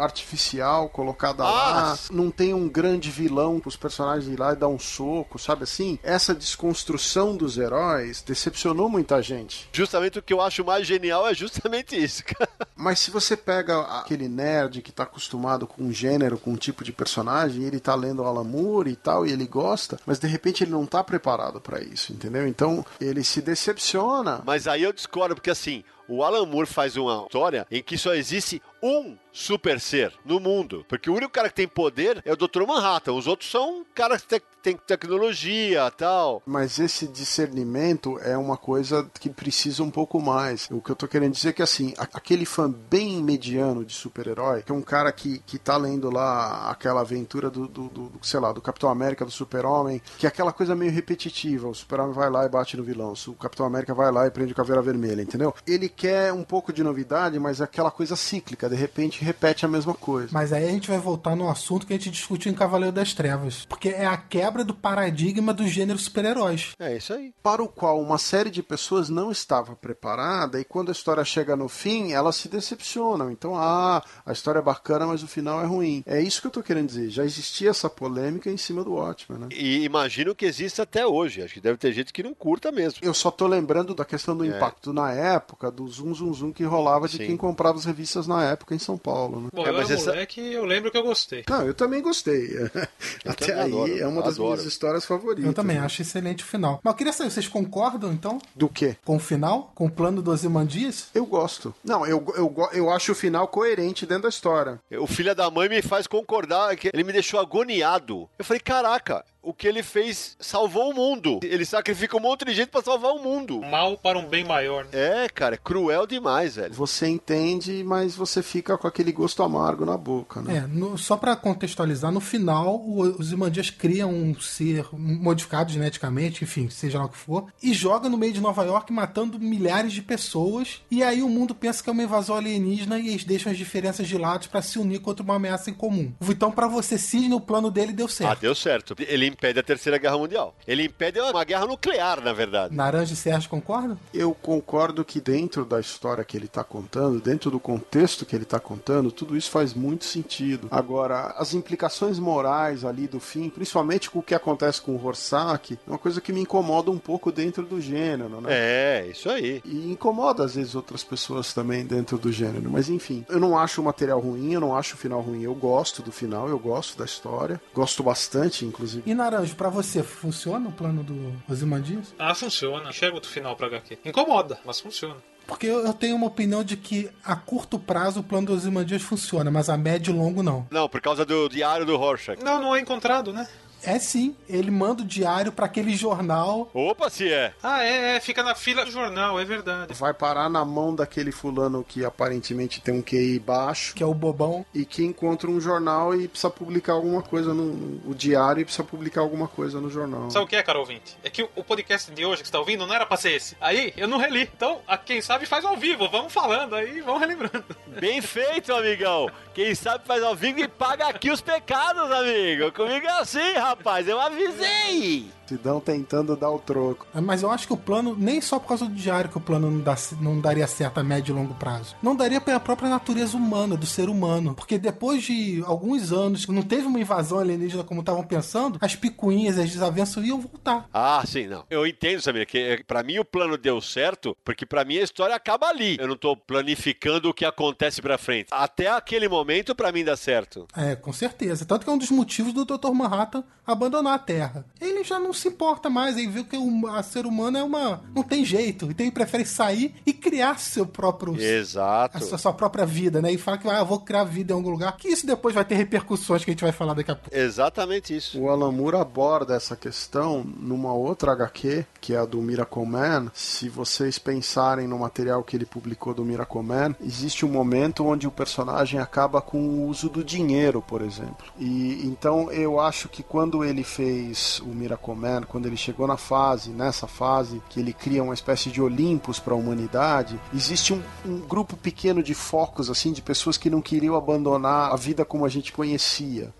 artificial colocada lá, Ah! não tem um grande vilão pros personagens ir lá e dar um soco, sabe assim? Essa desconstrução dos heróis decepcionou muita gente. Justamente o que eu acho mais genial é justamente isso, cara. Mas se você pega aquele nerd que tá acostumado com um gênero, com um tipo de personagem, ele tá lendo Alan Moore e tal, e ele gosta, mas de repente ele não tá preparado pra isso, entendeu? Então ele se decepciona. Mas aí eu discordo, porque assim, o Alan Moore faz uma história em que só existe um super ser no mundo. Porque o único cara que tem poder é o Dr. Manhattan. Os outros são caras que têm tecnologia tal. Mas esse discernimento é uma coisa que precisa um pouco mais. O que eu tô querendo dizer é que, assim, aquele fã bem mediano de super-herói, que é um cara que, que tá lendo lá aquela aventura do, do, do- do, sei lá, do Capitão América, do Super-Homem, que é aquela coisa meio repetitiva. O Super-Homem vai lá e bate no vilão. O Capitão América vai lá e prende o Caveira Vermelha, entendeu? Ele quer um pouco de novidade, mas é aquela coisa cíclica. De repente, repete a mesma coisa. Mas aí a gente vai voltar no assunto que a gente discutiu em Cavaleiro das Trevas. Porque é a quebra do paradigma do gênero super-heróis. É isso aí. para o qual uma série de pessoas não estava preparada e quando a história chega no fim, elas se decepcionam. Então, ah, a história é bacana, mas o final é ruim. É isso que eu tô querendo dizer. Já existia essa polêmica em cima do Watchmen, né? E imagino que existe até hoje. Acho que deve ter gente que não curta mesmo. Eu só tô lembrando da questão do impacto na época, do zum zum zum que rolava de Sim. quem comprava as revistas na época em São Paulo, né? Bom, É, eu mas era essa- moleque eu lembro que eu gostei. Não, eu também gostei. Até também aí adoro, é uma das adoro. minhas histórias favoritas. Eu também né? acho excelente o final. Mas eu queria saber, vocês concordam então Do quê? com o final? Com o plano dos Imandias? Eu gosto. Não, eu, eu, eu acho o final coerente dentro da história. O filho da mãe me faz concordar que ele me deixou agoniado. Eu falei, caraca, o que ele fez salvou o mundo. Ele sacrifica um monte de gente pra salvar o mundo. Mal para um bem maior. né? É, cara, é cruel demais, velho. Você entende, mas você fica com aquele gosto amargo na boca, né? É, no- só pra contextualizar, no final o- os Imandias criam um ser modificado geneticamente, enfim, seja lá o que for, e joga no meio de Nova York matando milhares de pessoas. E aí o mundo pensa que é uma invasão alienígena e eles deixam as diferenças de lado pra se unir contra uma ameaça em comum. Então, pra você, Cisne, o plano dele deu Ah, certo. deu certo. Ele impede a Terceira Guerra Mundial. Ele impede uma guerra nuclear, na verdade. Naranja e Sérgio concordam? Eu concordo que dentro da história que ele está contando, dentro do contexto que ele está contando, tudo isso faz muito sentido. Agora, as implicações morais ali do fim, principalmente com o que acontece com o Rorschach, é uma coisa que me incomoda um pouco dentro do gênero, né? É, isso aí. E incomoda às vezes outras pessoas também dentro do gênero. Mas enfim, eu não acho o material ruim, eu não acho o final ruim. Eu gosto do final, eu gosto da história. Gosto bastante, inclusive. E Naranjo, pra você, funciona o plano do Ozymandias? Ah, funciona. Enxerga outro final pra HQ. Incomoda, mas funciona. Porque eu eu tenho uma opinião de que a curto prazo o plano do Ozymandias funciona, mas a médio e longo não. Não, por causa do diário do Rorschach. Não, não é encontrado, né? É sim, ele manda o diário pra aquele jornal. Opa, se é. Ah, é, é, fica na fila do jornal, é verdade. Vai parar na mão daquele fulano que aparentemente tem um QI baixo Que é o bobão. e que encontra um jornal e precisa publicar alguma coisa no, no- o diário e precisa publicar alguma coisa no jornal. Sabe o que é, cara ouvinte? É que o- o podcast de hoje que você tá ouvindo não era pra ser esse. Aí, eu não reli. Então, a quem sabe faz ao vivo. Vamos falando aí, vamos relembrando. Bem feito, amigão. Quem sabe faz ao vivo e paga aqui os pecados, amigo. Comigo é assim, rapaz. Eu avisei. Sidão tentando dar o troco. Mas eu acho que o plano, nem só por causa do diário que o plano não, dá- não daria certo a médio e longo prazo. Não daria pela própria natureza humana, do ser humano. Porque depois de alguns anos, que não teve uma invasão alienígena como estavam pensando, as picuinhas, as desavenças iam voltar. Ah, sim, não. Eu entendo, Samir, que eh, pra mim o plano deu certo, porque pra mim a história acaba ali. Eu não tô planificando o que acontece pra frente. Até aquele momento, pra mim dá certo. É, com certeza. Tanto que é um dos motivos do Dr. Manhattan abandonar a Terra. Ele já não se importa mais, aí vê que o a ser humano é uma. não tem jeito. Então ele prefere sair e criar seu próprio. Exato. A sua, sua própria vida, né? E fala que ah, eu vou criar vida em algum lugar. Que isso depois vai ter repercussões que a gente vai falar daqui a pouco. Exatamente isso. O Alan Moore aborda essa questão numa outra HQ, que é a do Miracle Man. Se vocês pensarem no material que ele publicou do Miracle Man, existe um momento onde o personagem acaba com o uso do dinheiro, por exemplo. E então eu acho que quando ele fez o Miracle Man, quando ele chegou na fase, nessa fase, que ele cria uma espécie de Olimpos para a humanidade, existe um, um grupo pequeno de focos, assim, de pessoas que não queriam abandonar a vida como a gente conhecia.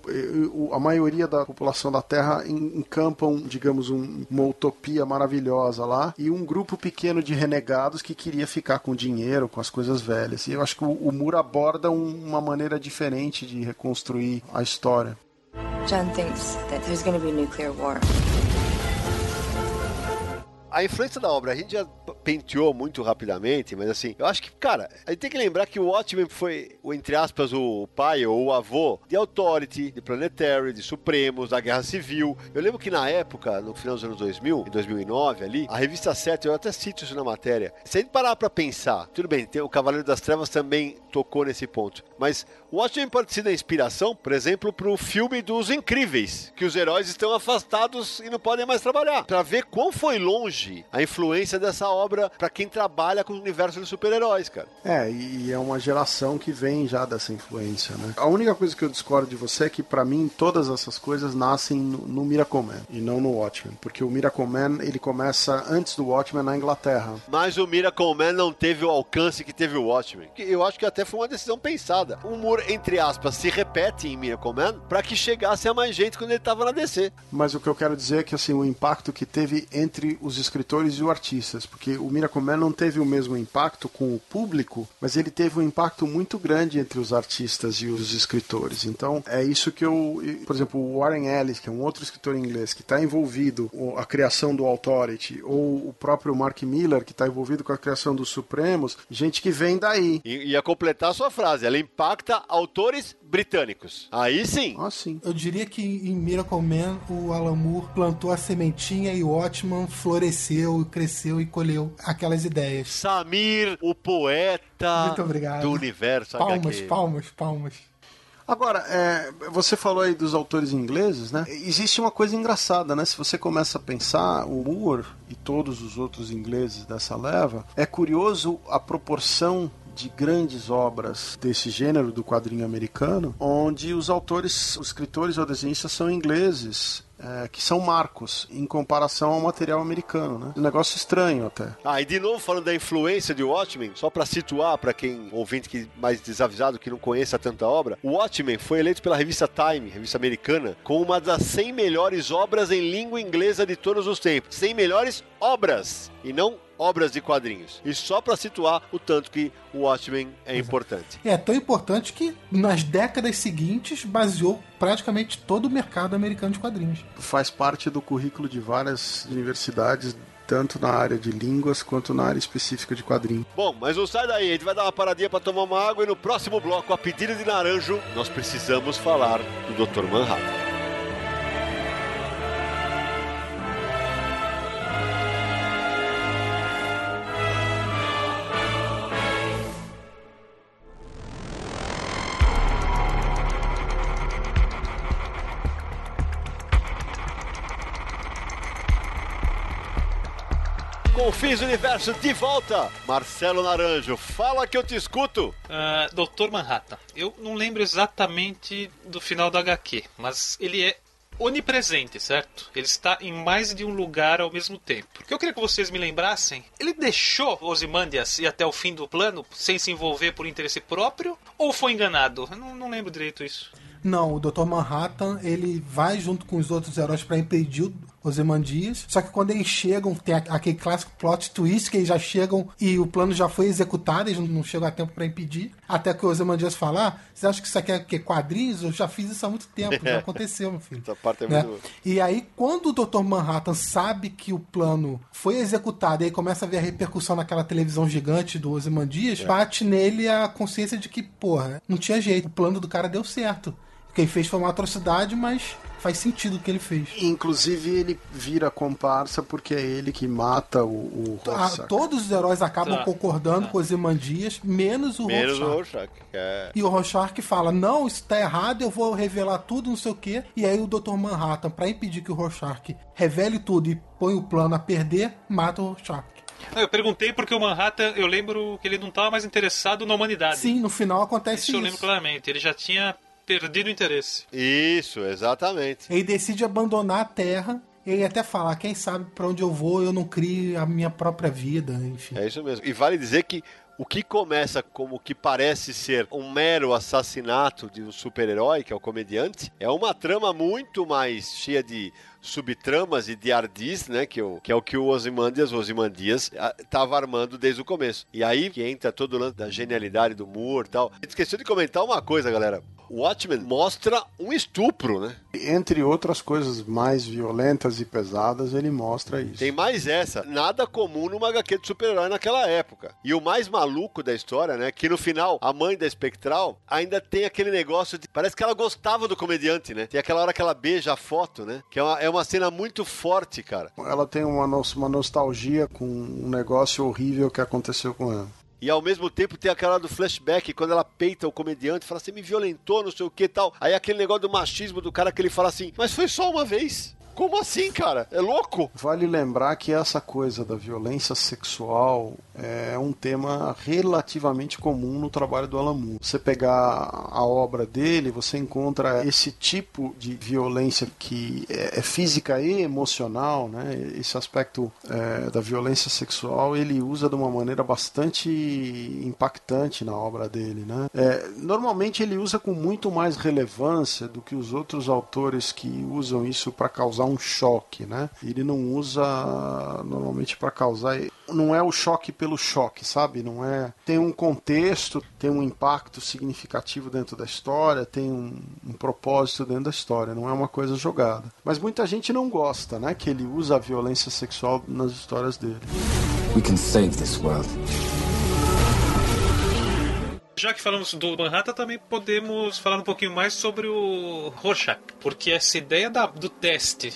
A maioria da população da Terra en- encampam, digamos, um- uma utopia maravilhosa lá, e um grupo pequeno de renegados que queria ficar com dinheiro, com as coisas velhas. E eu acho que o, o Moore aborda um- uma maneira diferente de reconstruir a história. John thinks that there's going to be nuclear war. A influência da obra, a gente já penteou muito rapidamente, mas assim, eu acho que, cara, a gente tem que lembrar que o Watchmen foi, o, entre aspas, o pai ou o avô de Authority, de Planetary, de Supremos, da Guerra Civil. Eu lembro que na época, no final dos anos 2000, em 2009 ali, a revista 7, eu até cito isso na matéria, se a gente parar pra pensar, tudo bem, tem, o Cavaleiro das Trevas também tocou nesse ponto, mas o Watchmen pode ser da inspiração, por exemplo, pro filme dos Incríveis, que os heróis estão afastados e não podem mais trabalhar, Pra ver quão foi longe a influência dessa obra pra quem trabalha com o universo de super-heróis, cara. É, e é uma geração que vem já dessa influência, né? A única coisa que eu discordo de você é que, pra mim, todas essas coisas nascem no, no Miracle Man e não no Watchmen. Porque o Miracle Man, ele começa antes do Watchmen na Inglaterra. Mas o Miracle Man não teve o alcance que teve o Watchmen. Eu acho que até foi uma decisão pensada. O humor, entre aspas, se repete em Miracle Man pra que chegasse a mais gente quando ele tava na DC. Mas o que eu quero dizer é que, assim, o impacto que teve entre os escritores e os artistas. Porque o Miracle Man não teve o mesmo impacto com o público, mas ele teve um impacto muito grande entre os artistas e os escritores. Então, é isso que eu... Por exemplo, o Warren Ellis, que é um outro escritor inglês, que está envolvido com a criação do Authority, ou o próprio Mark Miller, que está envolvido com a criação dos Supremos, gente que vem daí. E ia completar a sua frase. Ela impacta autores britânicos. Aí sim. Ah, sim. Eu diria que em Miracle Man o Alan Moore plantou a sementinha e o Watchman floresceu, cresceu e colheu aquelas ideias. Samir, o poeta Muito obrigado. do universo Palmas, HQ. palmas, palmas. Agora, é, você falou aí dos autores ingleses, né? Existe uma coisa engraçada, né? Se você começa a pensar, o Moore e todos os outros ingleses dessa leva, é curioso a proporção de grandes obras desse gênero do quadrinho americano, onde os autores, os escritores ou desenhistas são ingleses, é, que são marcos em comparação ao material americano, né? Um negócio estranho até. Ah, e de novo falando da influência de Watchmen, só pra situar pra quem ouvinte que mais desavisado que não conheça tanta obra, o Watchmen foi eleito pela revista Time, revista americana, como uma das 100 melhores obras em língua inglesa de todos os tempos. 100 melhores obras e não obras de quadrinhos. E só pra situar o tanto que o Watchmen é importante. É tão importante que nas décadas seguintes baseou praticamente todo o mercado americano de quadrinhos. Faz parte do currículo de várias universidades, tanto na área de línguas quanto na área específica de quadrinho. Bom, mas não sai daí, a gente vai dar uma paradinha pra tomar uma água e no próximo bloco, a pedido de Naranjo, nós precisamos falar do Dr. Manhattan. Confis Universo de volta. Marcelo Naranjo, fala que eu te escuto. Ah, Doutor Manhattan. Eu não lembro exatamente do final do HQ, mas ele é onipresente, certo? Ele está em mais de um lugar ao mesmo tempo. O que eu queria que vocês me lembrassem, ele deixou Ozymandias ir até o fim do plano sem se envolver por interesse próprio ou foi enganado? Eu não, não lembro direito isso. Não, o Dr. Manhattan, ele vai junto com os outros heróis para impedir o Ozymandias. Só que quando eles chegam, tem aquele clássico plot twist que eles já chegam e o plano já foi executado, eles não- chegam a tempo para impedir. Até que o Ozymandias fala: ah, você acha que isso aqui é o quê? quadrinhos? Eu já fiz isso há muito tempo, já aconteceu, meu filho. Essa parte é Né? muito- E aí, quando o Dr. Manhattan sabe que o plano foi executado e aí começa a ver a repercussão naquela televisão gigante do Ozymandias, bate nele a consciência de que, porra, não tinha jeito, o plano do cara deu certo. O que ele fez foi uma atrocidade, mas faz sentido o que ele fez. Inclusive, ele vira comparsa porque é ele que mata o, o Ah, Rorschach. todos os heróis acabam Tá. concordando com os Imandias, menos o Menos o Rorschach. Rorschach. que É... E o Rorschach fala, não, isso tá errado, eu vou revelar tudo, não sei o quê. E aí o Dr. Manhattan, pra impedir que o Rorschach revele tudo e põe o plano a perder, mata o Rorschach. Eu perguntei porque o Manhattan, eu lembro que ele não estava mais interessado na humanidade. Sim, no final acontece Isso isso. eu lembro claramente. Ele já tinha perdido o interesse. Isso, exatamente. Ele decide abandonar a Terra. Ele até fala, quem sabe pra onde eu vou, eu não crio a minha própria vida, enfim. É isso mesmo. E vale dizer que o que começa como que parece ser um mero assassinato de um super-herói, que é o comediante, é uma trama muito mais cheia de subtramas e de ardis, né? Que, o, que é o que o Ozymandias, o Ozymandias, estava armando desde o começo. E aí que entra todo o lance da genialidade do Moore e tal. A gente esqueceu de comentar uma coisa, galera. O Watchmen mostra um estupro, né? Entre outras coisas mais violentas e pesadas, ele mostra isso. Tem mais essa. Nada comum numa HQ de super-herói naquela época. E o mais maluco da história, né? Que no final, a mãe da Espectral ainda tem aquele negócio de. Parece que ela gostava do comediante, né? Tem aquela hora que ela beija a foto, né? Que é uma, é uma cena muito forte, cara. Ela tem uma, uma nostalgia com um negócio horrível que aconteceu com ela. E ao mesmo tempo tem aquela do flashback, quando ela peita o comediante, fala assim, me violentou, não sei o que e tal. Aí aquele negócio do machismo do cara que ele fala assim, mas foi só uma vez. Como assim, cara? É louco? Vale lembrar que essa coisa da violência sexual é um tema relativamente comum no trabalho do Moore. Você pegar a obra dele, você encontra esse tipo de violência que é é física e emocional, né? Esse aspecto é, da violência sexual ele usa de uma maneira bastante impactante na obra dele, né? É, normalmente ele usa com muito mais relevância do que os outros autores que usam isso para causar um choque, né? Ele não usa normalmente para causar, não é o choque pelo choque, sabe? Não é. Tem um contexto, tem um impacto significativo dentro da história, tem um, um propósito dentro da história, não é uma coisa jogada. Mas muita gente não gosta, né? Que ele usa a violência sexual nas histórias dele. We can save this world. Já que falamos do Manhattan, também podemos falar um pouquinho mais sobre o Rorschach. Porque essa ideia da- do teste,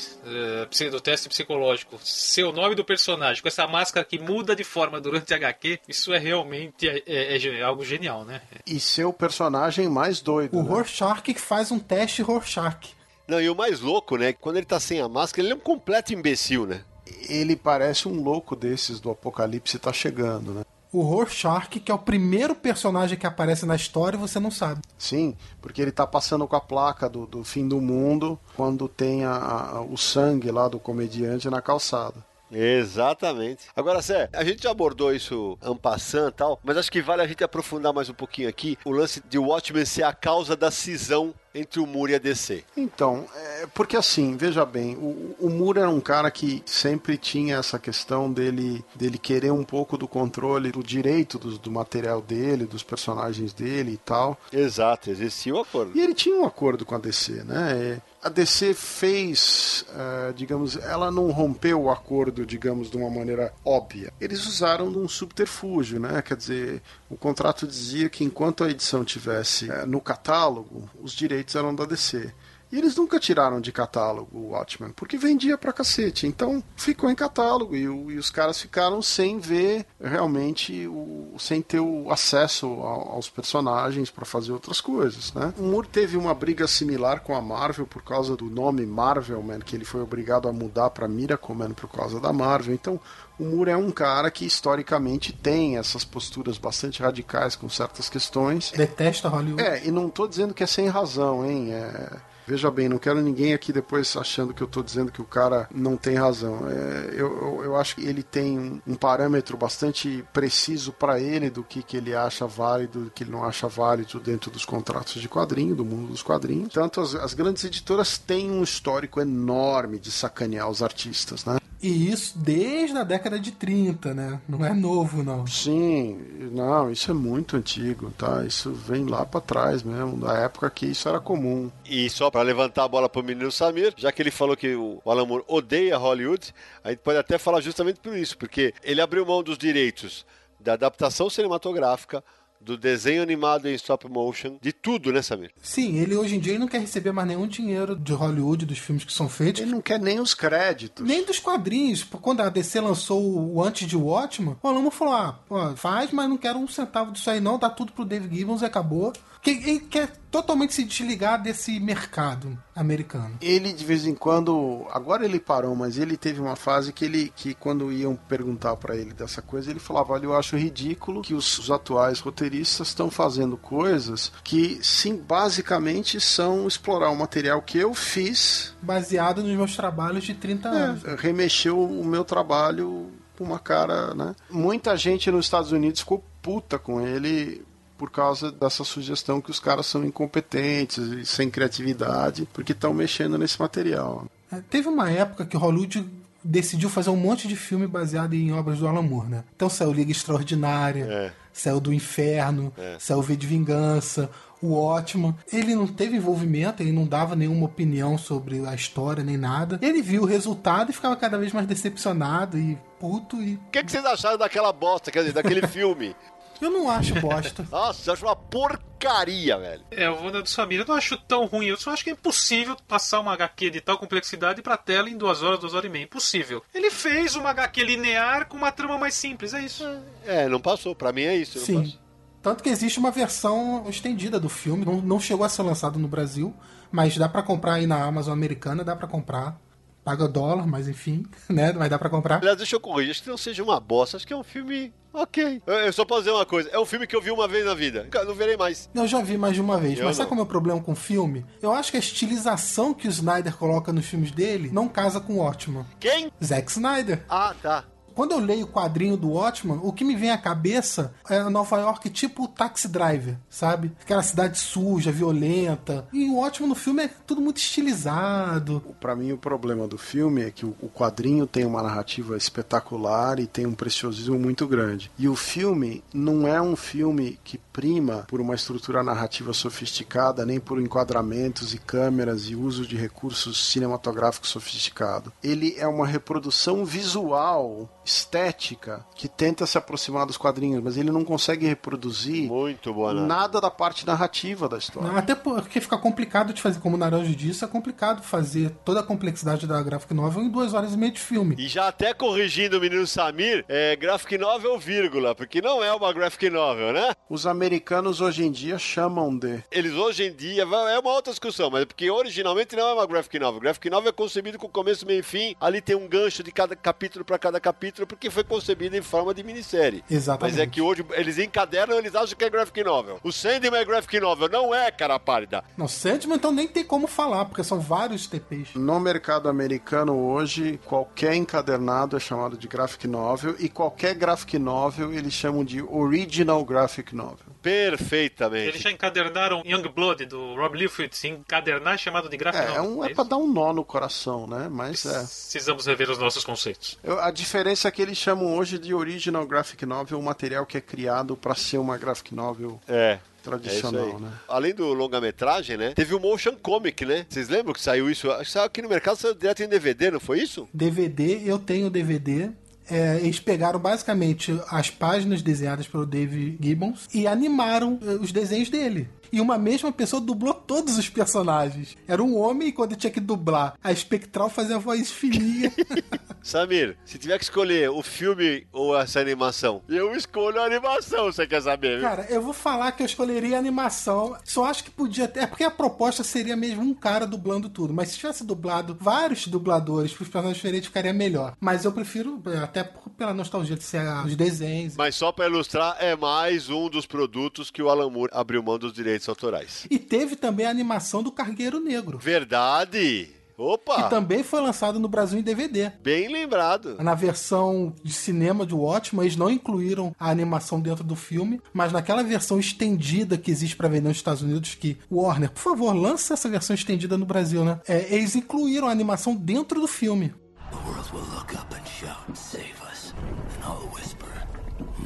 psi- do teste psicológico, ser o nome do personagem, com essa máscara que muda de forma durante a HQ, isso é realmente é, é- é ge- algo genial, né? E ser o personagem mais doido. O né? Rorschach que faz um teste Rorschach. Não, e o mais louco, né? Quando ele tá sem a máscara, ele é um completo imbecil, né? Ele parece um louco desses do Apocalipse tá chegando, né? O Rorschach, que é o primeiro personagem que aparece na história e você não sabe. Sim, porque ele tá passando com a placa do, do fim do mundo quando tem a- a- o sangue lá do comediante na calçada. Exatamente. Agora, Sé, a gente já abordou isso en passant e tal, mas acho que vale a gente aprofundar mais um pouquinho aqui o lance de Watchmen ser a causa da cisão entre o Moore e a DC. Então, é, porque assim, veja bem, o, o Moore era um cara que sempre tinha essa questão dele, dele querer um pouco do controle, do direito do, do material dele, dos personagens dele e tal. Exato, existia o acordo. E ele tinha um acordo com a DC, né? É, A DC fez, eh, digamos, ela não rompeu o acordo, digamos, de uma maneira óbvia. Eles usaram um subterfúgio, né? Quer dizer, o contrato dizia que enquanto a edição tivesse eh, no catálogo, os direitos eram da DC. E eles nunca tiraram de catálogo o Watchmen, porque vendia pra cacete. Então ficou em catálogo e, o- e os caras ficaram sem ver realmente, o, sem ter o acesso ao- aos personagens pra fazer outras coisas. Né? O Moore teve uma briga similar com a Marvel por causa do nome Marvel Man, que ele foi obrigado a mudar pra Miracle Man por causa da Marvel. Então o Moore é um cara que historicamente tem essas posturas bastante radicais com certas questões. Detesta Hollywood. É, e não tô dizendo que é sem razão, hein? É, Veja bem, não quero ninguém aqui depois achando que eu tô dizendo que o cara não tem razão. É, eu, eu, eu acho que ele tem um, um parâmetro bastante preciso para ele do que, que ele acha válido e do que ele não acha válido dentro dos contratos de quadrinho, do mundo dos quadrinhos. Tanto as, as grandes editoras têm um histórico enorme de sacanear os artistas, né? E isso desde a década de 30, né? Não é novo, não. Sim, não, isso é muito antigo, tá? Isso vem lá para trás mesmo, da época que isso era comum. E só pra levantar a bola pro menino Samir, já que ele falou que o Alan Moore odeia Hollywood, a gente pode até falar justamente por isso, porque ele abriu mão dos direitos da adaptação cinematográfica, do desenho animado em stop motion, de tudo, né, Samir? Sim, ele hoje em dia ele não quer receber mais nenhum dinheiro de Hollywood, dos filmes que são feitos. Ele não quer nem os créditos. Nem dos quadrinhos. Quando a DC lançou o antes de Watchman, o Alamo falou: ah, pô, faz, mas não quero um centavo disso aí não, dá tudo pro Dave Gibbons e acabou. Ele quer totalmente se desligar desse mercado americano. Ele de vez em quando, agora ele parou, mas ele teve uma fase que ele que quando iam perguntar pra ele dessa coisa, ele falava: "Olha, eu acho ridículo que os, os atuais roteiristas estão fazendo coisas que sim, basicamente são explorar o material que eu fiz, Baseado nos meus trabalhos de 30 anos. é, remexeu o meu trabalho com uma cara, né? Muita gente nos Estados Unidos ficou puta com ele por causa dessa sugestão que os caras são incompetentes e sem criatividade porque estão mexendo nesse material. É, Teve uma época que Hollywood decidiu fazer um monte de filme baseado em obras do Alan Moore, né? Então saiu Liga Extraordinária, É. saiu do Inferno, saiu V de Vingança, o Ótimo. Ele não teve envolvimento, ele não dava nenhuma opinião sobre a história nem nada. Ele viu o resultado e ficava cada vez mais decepcionado e puto e O que, que vocês acharam daquela bosta, quer dizer, daquele filme? Eu não acho bosta. Nossa, eu acho uma porcaria, velho. É, vou na do Samir. Eu não acho tão ruim. Eu só acho que é impossível passar uma HQ de tal complexidade pra tela em duas horas, duas horas e meia. Impossível. Ele fez uma HQ linear com uma trama mais simples. É isso. É, não passou. Pra mim é isso. não Sim. Tanto que existe uma versão estendida do filme, não, não chegou a ser lançado no Brasil, mas dá pra comprar aí na Amazon americana, dá pra comprar. Paga dólar, mas enfim, né? Mas dá pra comprar. Aliás, deixa eu corrigir. Acho que não seja uma bosta. Acho que é um filme ok. Eu, eu só posso dizer uma coisa. É um filme que eu vi uma vez na vida. Não verei mais. Eu já vi mais de uma vez, Eu mas sabe não. qual é o meu problema com o filme? Eu acho que a estilização que o Snyder coloca nos filmes dele não casa com o Watchman. Quem? Zack Snyder. Ah, tá. Quando eu leio o quadrinho do Watchman, o que me vem à cabeça é Nova York tipo Taxi Driver, sabe? Aquela cidade suja, violenta. E o Watchman no filme é tudo muito estilizado. Pra mim, o problema do filme é que o quadrinho tem uma narrativa espetacular e tem um preciosismo muito grande. E o filme não é um filme que prima por uma estrutura narrativa sofisticada, nem por enquadramentos e câmeras e uso de recursos cinematográficos sofisticados. Ele é uma reprodução visual, estética, que tenta se aproximar dos quadrinhos, mas ele não consegue reproduzir Muito boa, né? nada da parte narrativa da história. Até porque fica complicado de fazer, como o Naranjo disse, é complicado fazer toda a complexidade da graphic novel em duas horas e meia de filme. E já até corrigindo o menino Samir, é graphic novel, vírgula, porque não é uma graphic novel, né? Os americanos hoje em dia chamam de Eles hoje em dia, é uma outra discussão, mas porque originalmente não é uma graphic novel. Graphic novel é concebido com começo, meio e fim. Ali tem um gancho de cada capítulo para cada capítulo, porque foi concebido em forma de minissérie. Exatamente. Mas é que hoje eles encadernam, eles acham que é graphic novel. O Sandman é graphic novel, não é, cara pálida. Não, Sandman então nem tem como falar, porque são vários TPs. No mercado americano hoje, qualquer encadernado é chamado de graphic novel e qualquer graphic novel eles chamam de original graphic novel. Perfeitamente. Eles já encadernaram Youngblood do Rob Liefeld. Se encadernar é chamado de gráfico. É, é, um, é pra dar um nó no coração, né? Mas é. Precisamos rever os nossos conceitos. Eu- a diferença é que eles chamam hoje de original graphic novel um material que é criado pra ser uma graphic novel É. tradicional, É isso aí. né? Além do longa-metragem, né? Teve o motion comic, né? Vocês lembram que saiu isso? Acho que saiu aqui no mercado, saiu direto em DVD, não foi isso? DVD, eu tenho DVD. É, eles pegaram basicamente as páginas desenhadas pelo Dave Gibbons e animaram eh, os desenhos dele. E uma mesma pessoa dublou todos os personagens. Era um homem e quando tinha que dublar, a espectral fazia a voz fininha. Samir, se tiver que escolher o filme ou essa animação, eu escolho a animação, você quer saber? viu? Cara, eu vou falar que eu escolheria a animação. Só acho que podia ter. É porque a proposta seria mesmo um cara dublando tudo. Mas se tivesse dublado vários dubladores para os personagens diferentes, ficaria melhor. Mas eu prefiro, eh, até por- pela nostalgia de ser os desenhos. Mas só pra ilustrar, é mais um dos produtos que o Alan Moore abriu mão dos direitos autorais. E teve também a animação do Cargueiro Negro. Verdade! Que Opa! também foi lançado no Brasil em DVD. Bem lembrado. Na versão de cinema de Watchmen, eles não incluíram a animação dentro do filme, mas naquela versão estendida que existe pra vender nos Estados Unidos, que Warner, por favor, lança essa versão estendida no Brasil, né? É, eles incluíram a animação dentro do filme. The world will look up and shout, Save us. And I'll whisper,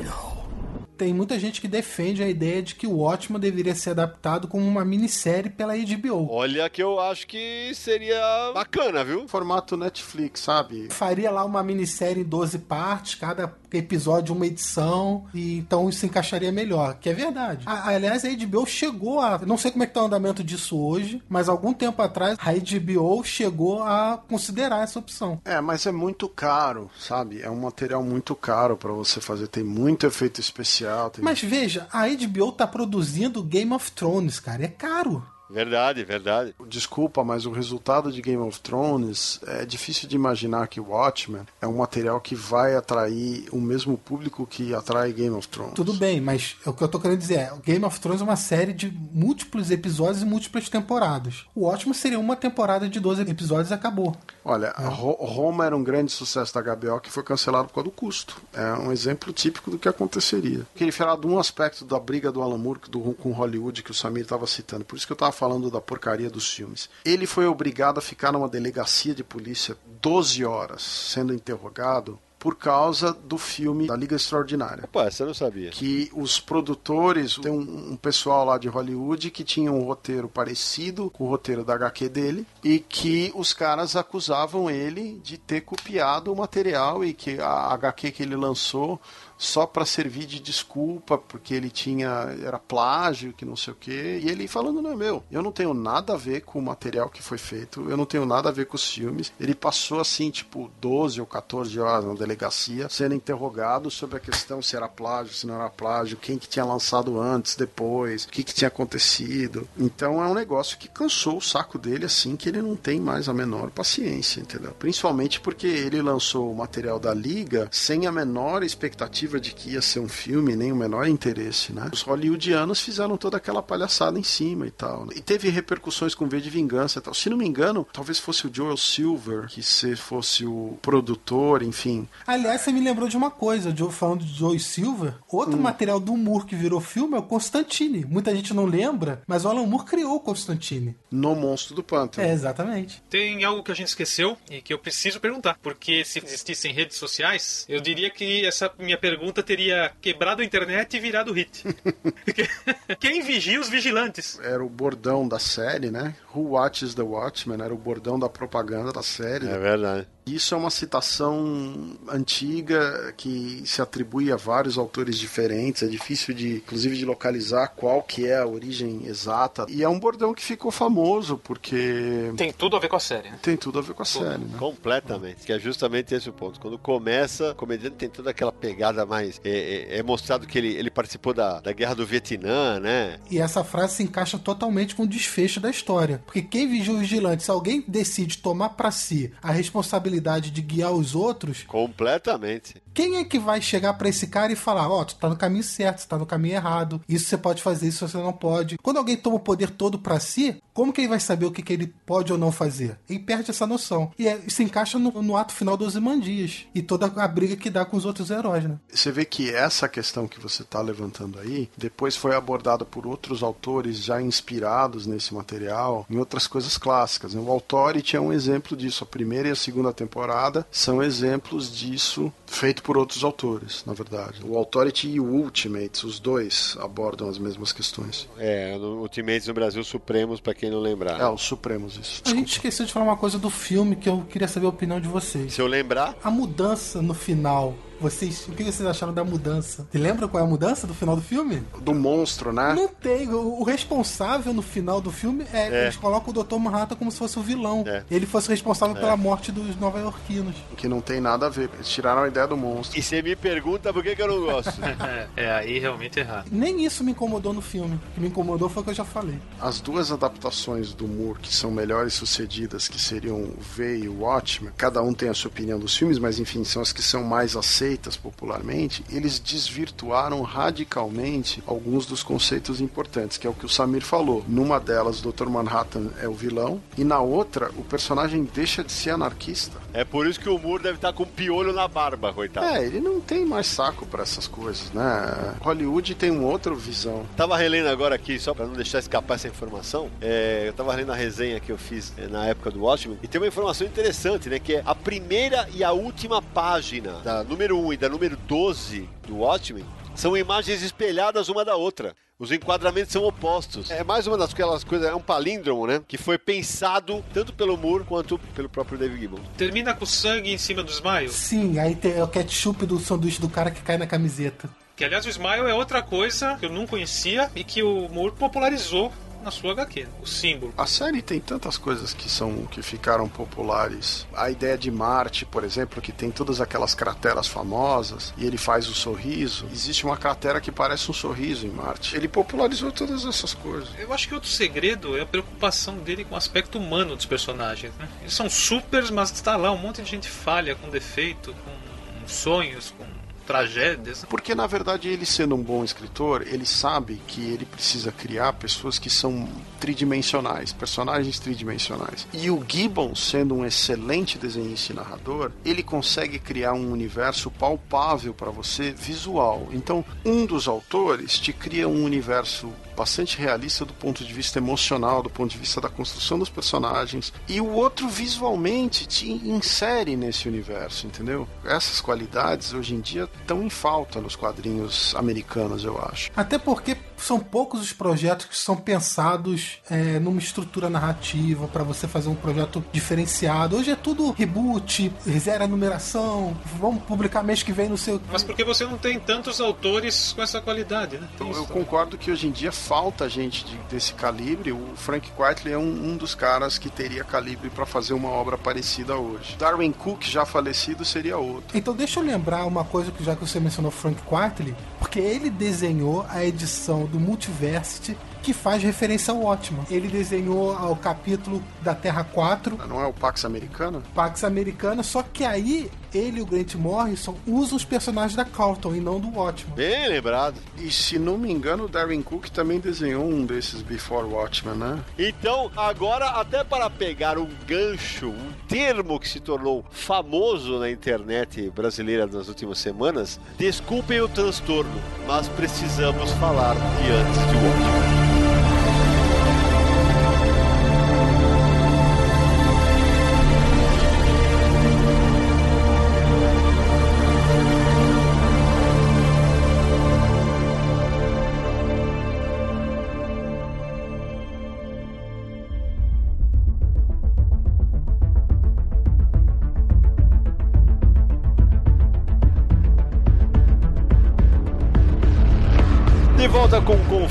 No. Tem muita gente que defende a ideia de que o Watchmen deveria ser adaptado como uma minissérie pela HBO. Olha que eu acho que seria bacana, viu? Formato Netflix, sabe? Faria lá uma minissérie em 12 partes, cada episódio, uma edição, e então isso se encaixaria melhor, que é verdade. A- aliás, a HBO chegou a. Não sei como é que tá o andamento disso hoje, mas algum tempo atrás a HBO chegou a considerar essa opção. É, mas é muito caro, sabe? É um material muito caro pra você fazer. Tem muito efeito especial. Tem... Mas veja, a HBO tá produzindo Game of Thrones, cara. É caro. Verdade, verdade. Desculpa, mas o resultado de Game of Thrones é difícil de imaginar que Watchmen é um material que vai atrair o mesmo público que atrai Game of Thrones. Tudo bem, mas o que eu tô querendo dizer é: Game of Thrones é uma série de múltiplos episódios e múltiplas temporadas. O ótimo seria uma temporada de 12 episódios e acabou. Olha, Ro- Roma era um grande sucesso da HBO que foi cancelado por causa do custo. É um exemplo típico do que aconteceria. Queria falar de um aspecto da briga do Alan Moore do- com Hollywood que o Samir estava citando. Por isso que eu estava falando da porcaria dos filmes. Ele foi obrigado a ficar numa delegacia de polícia 12 horas sendo interrogado por causa do filme da Liga Extraordinária Pô, essa eu não sabia. que os produtores, tem um, um pessoal lá de Hollywood que tinha um roteiro parecido com o roteiro da HQ dele e que os caras acusavam ele de ter copiado o material e que a HQ que ele lançou só para servir de desculpa porque ele tinha era plágio, que não sei o quê, e ele falando não é meu, eu não tenho nada a ver com o material que foi feito, eu não tenho nada a ver com os filmes. Ele passou assim, tipo, 12 ou 14 horas na delegacia sendo interrogado sobre a questão se era plágio, se não era plágio, quem que tinha lançado antes, depois, o que que tinha acontecido. Então é um negócio que cansou o saco dele assim que ele não tem mais a menor paciência, entendeu? Principalmente porque ele lançou o material da Liga sem a menor expectativa de que ia ser um filme, nem o menor interesse, né? Os hollywoodianos fizeram toda aquela palhaçada em cima e tal. né? E teve repercussões com V de Vingança e tal. Se não me engano, talvez fosse o Joel Silver que se fosse o produtor, enfim. Aliás, você me lembrou de uma coisa, Joe, falando de Joe Silver. Outro material do Moore que virou filme é o Constantine. Muita gente não lembra, mas o Alan Moore criou o Constantine. No Monstro do Pântano. É, exatamente. Tem algo que a gente esqueceu e que eu preciso perguntar. Porque se existissem redes sociais, eu diria que essa minha pergunta teria quebrado a internet e virado hit. Quem vigia os vigilantes? Era o bordão da série, né? Who Watches the Watchmen? Era o bordão da propaganda da série. É verdade. Isso é uma citação antiga que se atribui a vários autores diferentes. É difícil de, inclusive, de localizar qual que é a origem exata. E é um bordão que ficou famoso porque Tem tudo a ver com a série, né? tem tudo a ver com a série, né? Completamente. Que é justamente esse o ponto. Quando começa, o comediante tem toda aquela pegada mais. É, é- é mostrado que ele, ele participou da, da guerra do Vietnã, né? E essa frase se encaixa totalmente com o desfecho da história. Porque quem vigia o vigilante, se alguém decide tomar pra si a responsabilidade de guiar os outros, Completamente. Quem é que vai chegar pra esse cara e falar: Ó, tu tá no caminho certo, você tá no caminho errado, isso você pode fazer, isso você não pode. Quando alguém toma o poder todo pra si, como que ele vai saber o que, que ele pode ou não fazer? Ele perde essa noção. E é- se encaixa no, no ato final dos Imandias e toda a briga que dá com os outros heróis, né? Você vê que essa questão que você está levantando aí, depois foi abordada por outros autores já inspirados nesse material, em outras coisas clássicas. né? O Authority é um exemplo disso. A primeira e a segunda temporada são exemplos disso feito por outros autores, na verdade. O Authority e o Ultimates, os dois abordam as mesmas questões. É, no Ultimates no Brasil Supremos, pra quem não lembrar. É, os Supremos, isso. A gente esqueceu de falar uma coisa do filme que eu queria saber a opinião de vocês. Se eu lembrar, A mudança no final. Vocês, o que vocês acharam da mudança? Você lembra qual é a mudança do final do filme? Do monstro, né? Não tem. O, o responsável no final do filme é, É. eles colocam o Dr. Manhattan como se fosse o vilão. É. Ele fosse responsável pela morte dos nova-iorquinos. Que não tem nada a ver. Eles tiraram a ideia do monstro. e você me pergunta por que, que eu não gosto. É, aí realmente errado. Nem isso me incomodou no filme. O que me incomodou foi o que eu já falei. As duas adaptações do Moore que são melhores sucedidas, que seriam o V e o Watchmen, cada um tem a sua opinião dos filmes, mas enfim, são as que são mais aceitas popularmente, eles desvirtuaram radicalmente alguns dos conceitos importantes, que é o que o Samir falou. Numa delas, o Dr. Manhattan é o vilão, e na outra, o personagem deixa de ser anarquista. É por isso que o Moore deve estar com piolho na barba, coitado. É, ele não tem mais saco para essas coisas, né? Hollywood tem uma outra visão. Tava relendo agora aqui, só pra não deixar escapar essa informação, é, eu tava relendo a resenha que eu fiz é, na época do Watchmen, e tem uma informação interessante, né? Que é a primeira e a última página da número 1 e da número 12 do Watchmen são imagens espelhadas uma da outra. Os enquadramentos são opostos. É mais uma das aquelas coisas, é um palíndromo, né? Que foi pensado tanto pelo Moore quanto pelo próprio David Gibbons. Termina com sangue em cima do Smile. Sim, aí tem o ketchup do sanduíche do cara que cai na camiseta. Que aliás o Smile é outra coisa que eu não conhecia e que o Moore popularizou na sua HQ, o símbolo. A série tem tantas coisas que são que ficaram populares. A ideia de Marte, por exemplo, que tem todas aquelas crateras famosas e ele faz o sorriso. Existe uma cratera que parece um sorriso em Marte. Ele popularizou todas essas coisas. Eu acho que outro segredo é a preocupação dele com o aspecto humano dos personagens. Né? Eles são supers, mas está lá um monte de gente falha, com defeito, com sonhos, com tragédias. Porque na verdade ele sendo um bom escritor, ele sabe que ele precisa criar pessoas que são tridimensionais, personagens tridimensionais. E o Gibbon, sendo um excelente desenhista e narrador, ele consegue criar um universo palpável para você, visual. Então, um dos autores te cria um universo bastante realista do ponto de vista emocional, do ponto de vista da construção dos personagens, e o outro visualmente te insere nesse universo, entendeu? Essas qualidades hoje em dia estão em falta nos quadrinhos americanos, eu acho. Até porque são poucos os projetos que são pensados é, numa estrutura narrativa para você fazer um projeto diferenciado. Hoje é tudo reboot, zero numeração, vamos publicar mês que vem no seu. Mas porque você não tem tantos autores com essa qualidade, né? Eu, eu concordo que hoje em dia falta gente de, desse calibre. O Frank Quitely é um, um dos caras que teria calibre para fazer uma obra parecida hoje. Darwin Cook, já falecido, seria outro. Então deixa eu lembrar uma coisa que já que você mencionou Frank Quitely, porque ele desenhou a edição do Multiversity que faz referência ao Ótimo. Ele desenhou o capítulo da Terra 4. Não é o Pax Americana? Pax Americana, só que aí ele e o Grant Morrison usam os personagens da Carlton e não do Ótimo. Bem lembrado. E se não me engano, o Darwin Cook também desenhou um desses Before Watchmen, né? Então, agora, até para pegar um gancho, um termo que se tornou famoso na internet brasileira nas últimas semanas, desculpem o transtorno, mas precisamos falar de antes de Watchmen.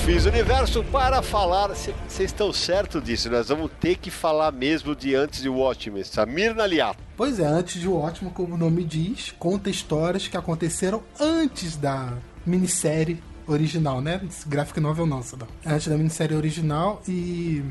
Confis Universo para falar. Vocês estão certo disso? Nós vamos ter que falar mesmo de antes de Watchmen. Samir Naliato. Pois é, antes de Ótimo, como o nome diz, conta histórias que aconteceram antes da minissérie original, né? Graphic novel não, Sadão. Antes da minissérie original e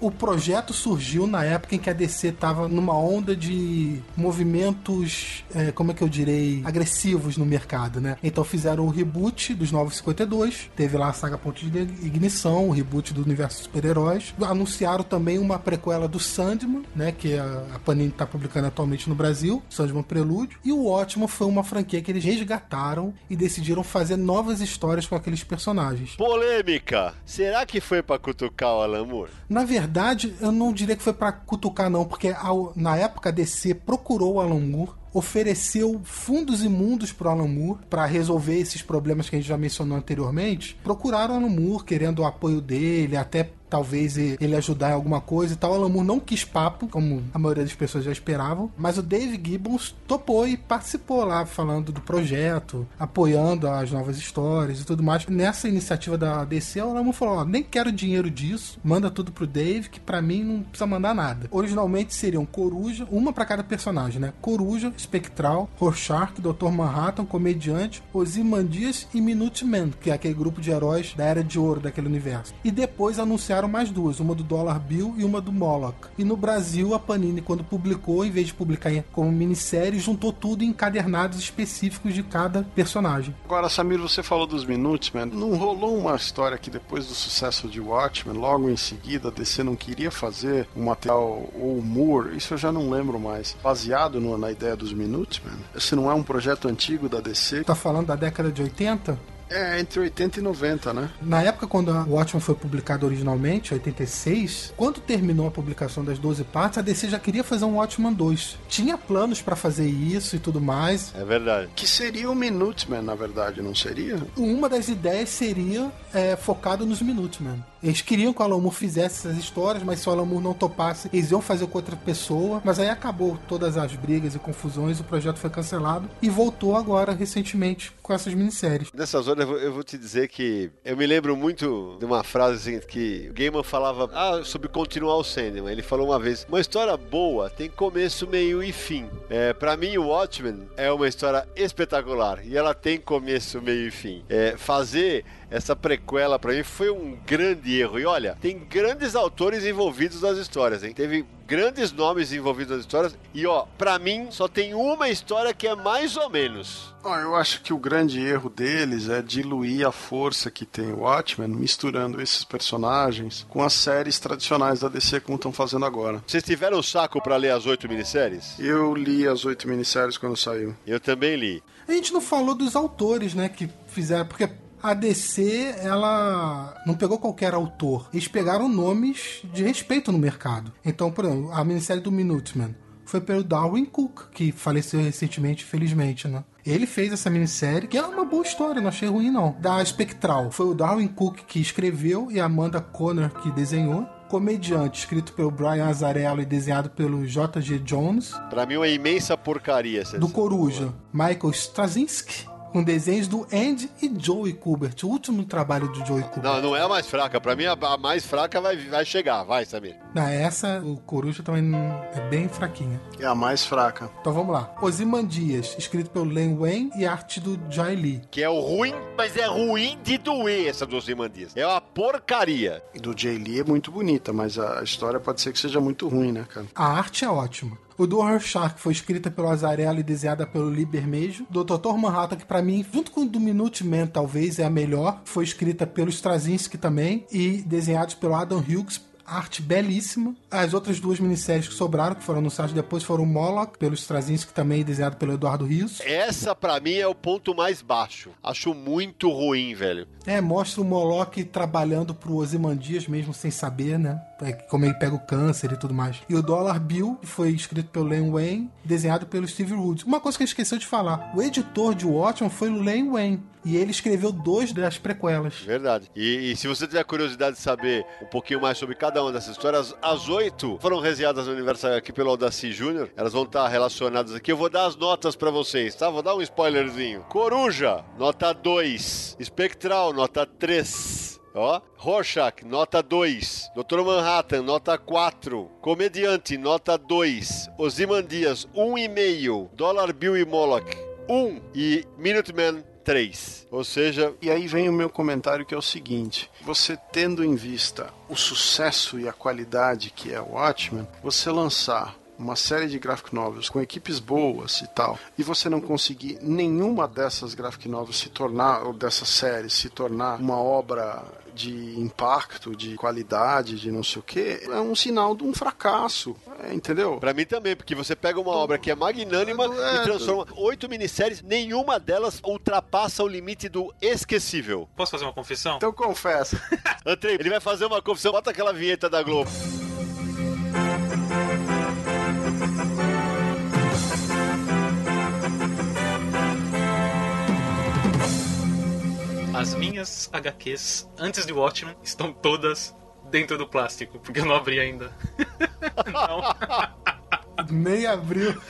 o projeto surgiu na época em que a DC estava numa onda de movimentos, é, como é que eu direi, agressivos no mercado, né? Então fizeram o reboot dos Novos 52, teve lá a saga Ponte de Ignição, o reboot do universo super-heróis. Anunciaram também uma prequela do Sandman, né? Que a, a Panini está publicando atualmente no Brasil, Sandman Prelúdio. E o Ótimo foi uma franquia que eles resgataram e decidiram fazer novas histórias com aqueles personagens. Polêmica. Será que foi para cutucar o Alan Moore? Na verdade, eu não diria que foi pra cutucar, não, porque ao- na época a DC procurou o Alan Moore, ofereceu fundos imundos pro Alan Moore para resolver esses problemas que a gente já mencionou anteriormente. Procuraram Alan Moore querendo o apoio dele, até talvez ele ajudar em alguma coisa e tal. O Alan Moore não quis papo, como a maioria das pessoas já esperavam, mas o Dave Gibbons topou e participou lá falando do projeto, apoiando as novas histórias e tudo mais. Nessa iniciativa da DC, o Alan Moore falou: ó, nem quero dinheiro disso, manda tudo pro Dave, que pra mim não precisa mandar nada. Originalmente seriam Coruja, uma pra cada personagem, né? Coruja, Espectral, Rorschach, Dr. Manhattan, Comediante, Ozymandias e Minuteman, que é aquele grupo de heróis da Era de Ouro daquele universo. E depois anunciaram mais duas, uma do Dollar Bill e uma do Moloch. E no Brasil, a Panini, quando publicou, em vez de publicar como minissérie, juntou tudo em encadernados específicos de cada personagem. Agora, Samir, você falou dos Minutemen. Não rolou uma história que depois do sucesso de Watchmen, logo em seguida, a DC não queria fazer um material ou humor, isso eu já não lembro mais, baseado no- na ideia dos Minutemen? Esse não é um projeto antigo da DC? Tá falando da década de 80? É, entre 80 e 90, né? Na época, quando o Watchmen foi publicado originalmente, 86, quando terminou a publicação das 12 partes, a DC já queria fazer um Watchmen 2. Tinha planos pra fazer isso e tudo mais. É verdade. Que seria o Minuteman, na verdade, não seria? Uma das ideias seria é, focado nos Minutemen. Eles queriam que o Alan Moore fizesse essas histórias, mas se o Alan Moore não topasse, eles iam fazer com outra pessoa. Mas aí acabou todas as brigas e confusões, o projeto foi cancelado e voltou agora, recentemente, com essas minisséries. Nessas horas eu vou, te dizer que eu me lembro muito de uma frase assim, que o Gaiman falava ah, sobre continuar o Sandman. Ele falou uma vez: uma história boa tem começo, meio e fim. É, para mim, o Watchmen é uma história espetacular e ela tem começo, meio e fim. É, fazer essa prequela pra mim foi um grande erro. E olha, tem grandes autores envolvidos nas histórias, hein? Teve grandes nomes envolvidos nas histórias. E ó, pra mim só tem uma história que é mais ou menos. Ó, eu acho que o grande erro deles é diluir a força que tem o Watchmen, misturando esses personagens com as séries tradicionais da DC como estão fazendo agora. Vocês tiveram o saco pra ler as oito minisséries? Eu li as oito minisséries quando saiu. Eu também li. A gente não falou dos autores, né, que fizeram, porque a DC, ela não pegou qualquer autor. Eles pegaram nomes de respeito no mercado. Então, por exemplo, a minissérie do Minuteman foi pelo Darwin Cook, que faleceu recentemente, felizmente, né? Ele fez essa minissérie, que é uma boa história, não achei ruim não. Da Spectral, foi o Darwin Cook que escreveu e a Amanda Conner que desenhou. Comediante, escrito pelo Brian Azarello e desenhado pelo J.G. Jones. Pra mim, uma imensa porcaria. essa Do. Coruja, Michael Straczynski. Com desenhos do Andy e Joey Kubert. O último trabalho do Joey Kubert. Não, não é a mais fraca. Pra mim, a, mais fraca vai, vai chegar. Vai, Samir. Na essa, o Coruja também é bem fraquinha. É a mais fraca. Então vamos lá. Ozymandias, escrito pelo Len Wayne e arte do Jai Lee. Que é o ruim, mas é ruim de doer essa dos Imandias. É uma porcaria. Do Jay Lee é muito bonita, mas a história pode ser que seja muito ruim, né, cara? A arte é ótima. O do Rorschach foi escrita pelo Azarello e desenhada pelo Lee Bermejo. Do Dr. Manhattan, que pra mim, junto com o do Minuteman, talvez é a melhor, foi escrita pelo Straczynski também e desenhados pelo Adam Hughes. Arte belíssima. As outras duas minisséries que sobraram, que foram anunciadas depois, foram o Moloch, pelo Straczynski também, desenhado pelo Eduardo Rios. Essa, pra mim, é o ponto mais baixo. Acho muito ruim, velho. É, mostra o Moloch trabalhando pro Ozymandias mesmo sem saber, né? É, Como ele pega o câncer e tudo mais. E o Dollar Bill, que foi escrito pelo Len Wayne, desenhado pelo Steve Woods. Uma coisa que ele esqueceu de falar: o editor de Watchmen foi o Len Wayne. E ele escreveu dois das prequelas. Verdade. E, e se você tiver curiosidade de saber um pouquinho mais sobre cada uma dessas histórias, as oito foram resenhadas no universo aqui pelo Audacy Júnior. Elas vão estar relacionadas aqui. Eu vou dar as notas pra vocês, tá? Vou dar um spoilerzinho. Coruja, nota 2. Espectral, nota 3. Ó, Rorschach, nota 2. Dr. Manhattan, nota 4. Comediante, nota 2. Ozymandias, 1,5. Dollar Bill e Moloch, 1. E Minuteman, 3. Ou seja, E aí vem o meu comentário que é o seguinte: você tendo em vista o sucesso e a qualidade que é o Watchmen, você lançar uma série de graphic novels com equipes boas e tal, e você não conseguir nenhuma dessas graphic novels se tornar, ou dessas séries, se tornar uma obra de impacto, de qualidade, de não sei o que, é um sinal de um fracasso, é, entendeu? Pra mim também, porque você pega uma obra que é magnânima É, e transforma oito minisséries, nenhuma delas ultrapassa o limite do esquecível. Posso fazer uma confissão? Então confessa. Andrei, ele vai fazer uma confissão, bota aquela vinheta da Globo. As minhas HQs antes de Watchmen estão todas dentro do plástico, porque eu não abri ainda. não. Nem abriu.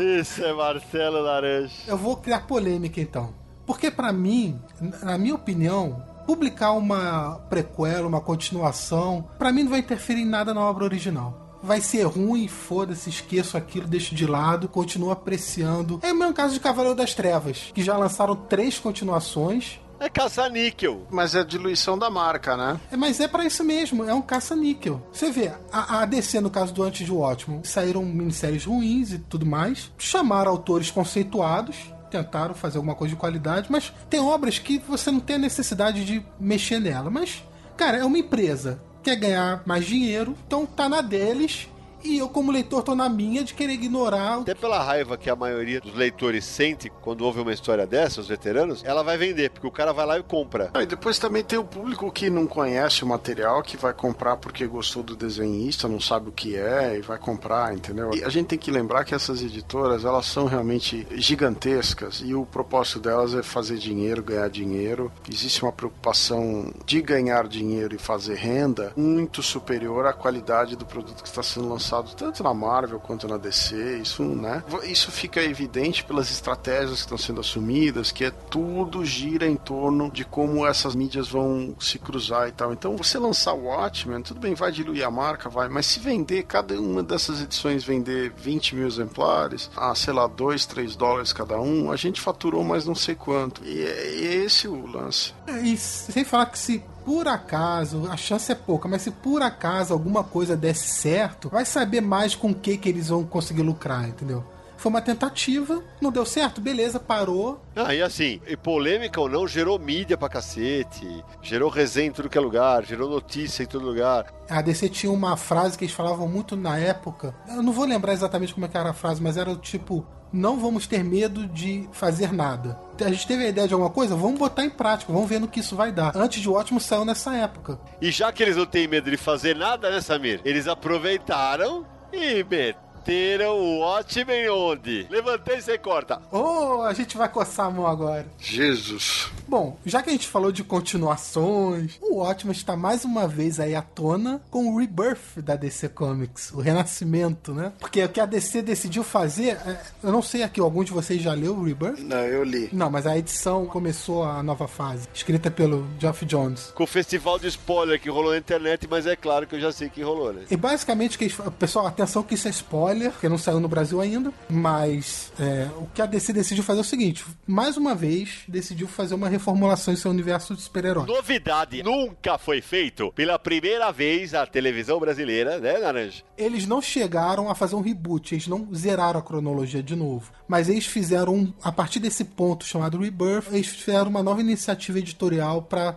Isso é Marcelo Laranja. Eu vou criar polêmica então. Porque pra mim, na minha opinião, publicar uma prequela, uma continuação, pra mim não vai interferir em nada na obra original. Vai ser ruim, foda-se, esqueço aquilo, deixo de lado, continuo apreciando. É o mesmo caso de Cavaleiro das Trevas, que já lançaram três continuações. É caça-níquel. Mas é a diluição da marca, né? É, Mas é pra isso mesmo, é um caça-níquel. Você vê, a, a DC, no caso do Antes de Watchmen, saíram minisséries ruins e tudo mais, chamaram autores conceituados, tentaram fazer alguma coisa de qualidade, mas tem obras que você não tem a necessidade de mexer nela. Mas, cara, é uma empresa, quer ganhar mais dinheiro, então tá na deles E eu, como leitor, tô na minha de querer ignorar. Até pela raiva que a maioria dos leitores sente quando ouve uma história dessa, os veteranos, ela vai vender, porque o cara vai lá e compra. Ah, e depois também tem o público que não conhece o material, que vai comprar porque gostou do desenhista, não sabe o que é e vai comprar, entendeu? E a gente tem que lembrar que essas editoras, elas são realmente gigantescas e o propósito delas é fazer dinheiro, ganhar dinheiro. Existe uma preocupação de ganhar dinheiro e fazer renda muito superior à qualidade do produto que está sendo lançado tanto na Marvel quanto na DC. Isso, né? Isso fica evidente pelas estratégias que estão sendo assumidas, que é tudo gira em torno de como essas mídias vão se cruzar e tal. Então, você lançar o Watchmen, tudo bem, vai diluir a marca, vai, mas se vender, cada uma dessas edições vender 20 mil exemplares, a, sei lá, 2, 3 dólares cada um, a gente faturou mais não sei quanto. E é esse o lance. É, e sem falar que se por acaso, a chance é pouca, mas se por acaso alguma coisa desse certo, vai saber mais com o que, que eles vão conseguir lucrar, entendeu? Foi uma tentativa, não deu certo, beleza, parou. Ah, e assim, e polêmica ou não, gerou mídia pra cacete, gerou resenha em tudo que é lugar, gerou notícia em todo lugar. A DC tinha uma frase que eles falavam muito na época, eu não vou lembrar exatamente como é que era a frase, mas era o tipo, não vamos ter medo de fazer nada. A gente teve a ideia de alguma coisa, vamos botar em prática, vamos ver no que isso vai dar. Antes de o ótimo saiu nessa época. E já que eles não têm medo de fazer nada, né, Samir? Eles aproveitaram e meteram o Watchmen onde? Levantei e você corta. Oh, a gente vai coçar a mão agora. Jesus. Bom, já que a gente falou de continuações, o Watchmen está mais uma vez aí à tona com o Rebirth da DC Comics, o renascimento, né? Porque o que a DC decidiu fazer, é, eu não sei aqui, algum de vocês já leu o Rebirth? Não, eu li. Não, mas a edição começou a nova fase, escrita pelo Geoff Jones. Com o festival de spoiler que rolou na internet, mas é claro que eu já sei que rolou, né? E basicamente, que eles- pessoal, atenção que isso é spoiler, porque não saiu no Brasil ainda, mas é, o que a DC decidiu fazer é o seguinte, mais uma vez, decidiu fazer uma reformulação em seu universo de super-heróis. Novidade, nunca foi feito pela primeira vez a televisão brasileira, né, Naranja? Eles não chegaram a fazer um reboot, eles não zeraram a cronologia de novo. Mas eles fizeram, a partir desse ponto chamado Rebirth, eles fizeram uma nova iniciativa editorial para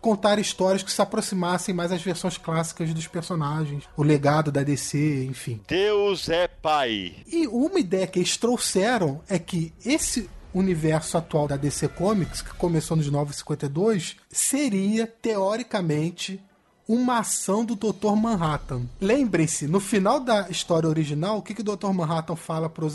contar histórias que se aproximassem mais às versões clássicas dos personagens, o legado da DC, enfim. Deus é pai. E uma ideia que eles trouxeram é que esse universo atual da DC Comics, que começou nos 952, seria, teoricamente, uma ação do Dr. Manhattan. Lembrem-se, no final da história original, o que, que o Dr. Manhattan fala para os?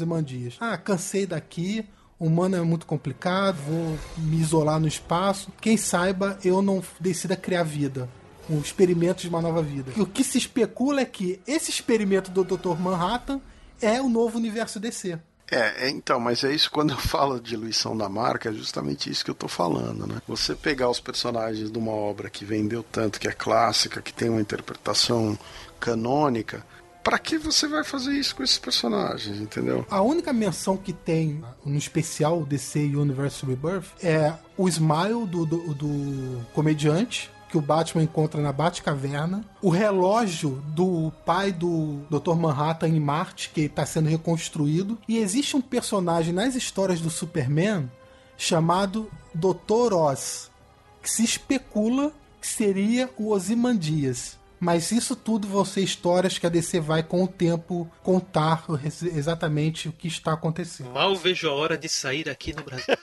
Ah, cansei daqui, humano é muito complicado, vou me isolar no espaço. Quem saiba, eu não decida criar vida. Um experimento de uma nova vida. E o que se especula é que esse experimento do Dr. Manhattan é o novo universo DC. É, é, então, mas é isso quando eu falo de diluição da marca, é justamente isso que eu tô falando, né? Você pegar os personagens de uma obra que vendeu tanto, que é clássica, que tem uma interpretação canônica, para que você vai fazer isso com esses personagens, entendeu? A única menção que tem no especial DC Universe Rebirth é o smile do, do, do comediante que o Batman encontra na Batcaverna, o relógio do pai do Dr. Manhattan em Marte, que está sendo reconstruído, e existe um personagem nas histórias do Superman chamado Dr. Oz, que se especula que seria o Ozymandias. Mas isso tudo vão ser histórias que a DC vai com o tempo contar exatamente o que está acontecendo. Mal vejo a hora de sair aqui no Brasil.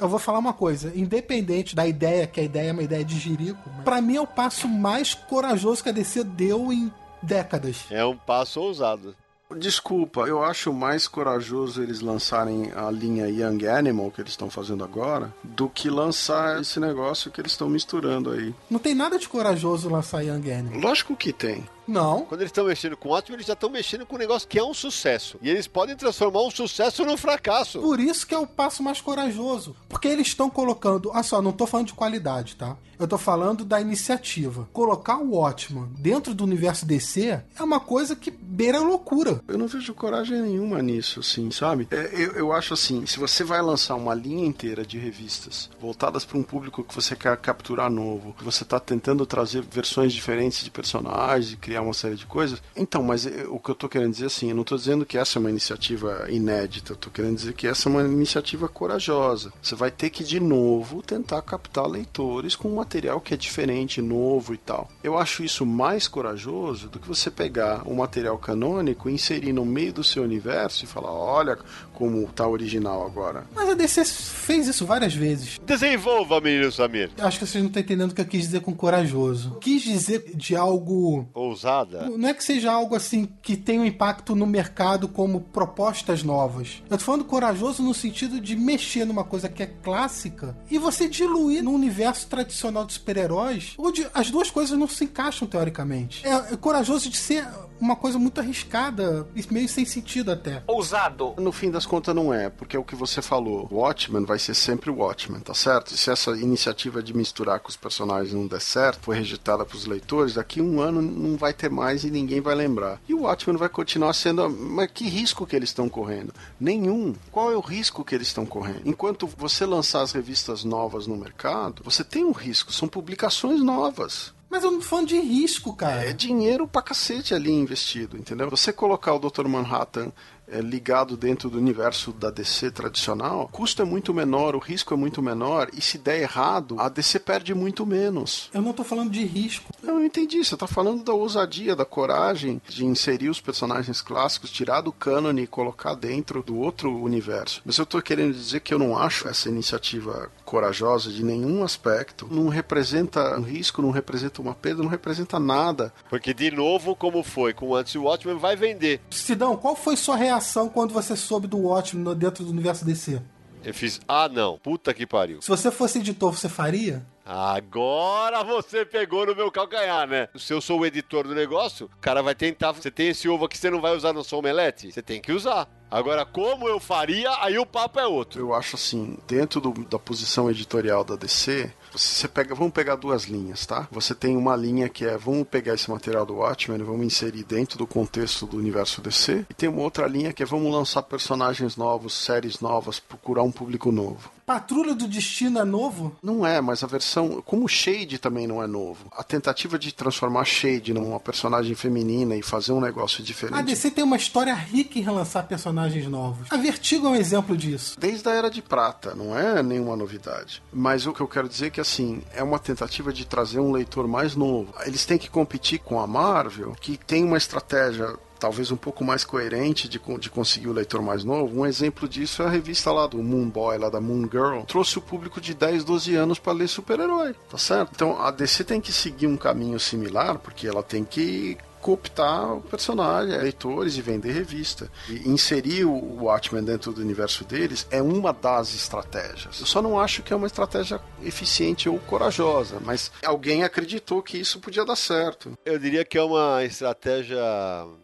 eu vou falar uma coisa, independente da ideia, que a ideia é uma ideia de jirico, para mim é o passo mais corajoso que a DC deu em décadas. É um passo ousado. Desculpa, eu acho mais corajoso eles lançarem a linha Young Animal que eles estão fazendo agora do que lançar esse negócio que eles estão misturando aí. Não tem nada de corajoso lançar Young Animal. Lógico que tem. Não. Quando eles estão mexendo com o ótimo, eles já estão mexendo com um negócio que é um sucesso. E eles podem transformar um sucesso num fracasso. Por isso que é o passo mais corajoso. Porque eles estão colocando. Olha só, não tô falando de qualidade, tá? Eu tô falando da iniciativa. Colocar o Watchman dentro do universo DC é uma coisa que beira a loucura. Eu não vejo coragem nenhuma nisso, assim, sabe? É, eu, eu acho assim, se você vai lançar uma linha inteira de revistas voltadas para um público que você quer capturar novo, que você está tentando trazer versões diferentes de personagens e uma série de coisas, então, mas eu, o que eu tô querendo dizer assim, eu não tô dizendo que essa é uma iniciativa inédita, tô querendo dizer que essa é uma iniciativa corajosa. Você vai ter que, de novo, tentar captar leitores com um material que é diferente, novo e tal. Eu acho isso mais corajoso do que você pegar um material canônico, inserir no meio do seu universo e falar, olha como tá original agora. Mas a DC fez isso várias vezes. Desenvolva, menino Samir. Acho que vocês não estão entendendo o que eu quis dizer com corajoso. Quis dizer de algo. Ousada. Não é que seja algo assim que tenha um impacto no mercado como propostas novas. Eu tô falando corajoso no sentido de mexer numa coisa que é clássica e você diluir no universo tradicional de super-heróis, onde as duas coisas não se encaixam teoricamente. É, é corajoso de ser uma coisa muito arriscada e meio sem sentido até. Ousado. No fim das contas não é, porque é o que você falou. O Watchmen vai ser sempre o Watchmen, tá certo? E se essa iniciativa de misturar com os personagens não der certo, foi rejeitada pros leitores, daqui um ano não vai ter mais e ninguém vai lembrar. E o Watchmen vai continuar sendo... Mas que risco que eles estão correndo? Nenhum. Qual é o risco que eles estão correndo? Enquanto você lançar as revistas novas no mercado, você tem um risco, são publicações novas. Mas eu não tô falando de risco, cara. É dinheiro pra cacete ali investido, entendeu? Você colocar o Dr. Manhattan é, ligado dentro do universo da DC tradicional, o custo é muito menor, o risco é muito menor, e se der errado, a DC perde muito menos. Eu não tô falando de risco. Eu entendi, você tá falando da ousadia, da coragem de inserir os personagens clássicos, tirar do cânone e colocar dentro do outro universo. Mas eu tô querendo dizer que eu não acho essa iniciativa corajosa de nenhum aspecto. Não representa um risco, não representa uma perda, não representa nada. Porque, de novo, como foi com o Antes Watchmen, vai vender. Sidão, qual foi sua reação quando você soube do Watchmen dentro do universo DC? Eu fiz, ah não, puta que pariu. Se você fosse editor, você faria? Agora você pegou no meu calcanhar, né? Se eu sou o editor do negócio, o cara vai tentar. Você tem esse ovo aqui que você não vai usar no seu omelete? Você tem que usar. Agora, como eu faria, aí o papo é outro. Eu acho assim, dentro do- da posição editorial da DC, você pega, vamos pegar duas linhas, tá? Você tem uma linha que é, vamos pegar esse material do Watchmen, vamos inserir dentro do contexto do universo DC, e tem uma outra linha que é, vamos lançar personagens novos, séries novas, procurar um público novo. Patrulha do Destino é novo? Não é, mas a versão. Como o Shade também não é novo. A tentativa de transformar Shade numa personagem feminina e fazer um negócio diferente. A DC tem uma história rica em relançar personagens novos. A Vertigo é um exemplo disso. Desde a Era de Prata, não é nenhuma novidade. Mas o que eu quero dizer é que, assim, é uma tentativa de trazer um leitor mais novo. Eles têm que competir com a Marvel, que tem uma estratégia talvez um pouco mais coerente de, de conseguir o leitor mais novo. Um exemplo disso é a revista lá do Moon Boy, lá da Moon Girl. Trouxe o público de 10, 12 anos para ler super-herói, tá certo? Então a DC tem que seguir um caminho similar, porque ela tem que cooptar o personagem, leitores e vender revista. E inserir o Watchmen dentro do universo deles é uma das estratégias. Eu só não acho que é uma estratégia eficiente ou corajosa, mas alguém acreditou que isso podia dar certo. Eu diria que é uma estratégia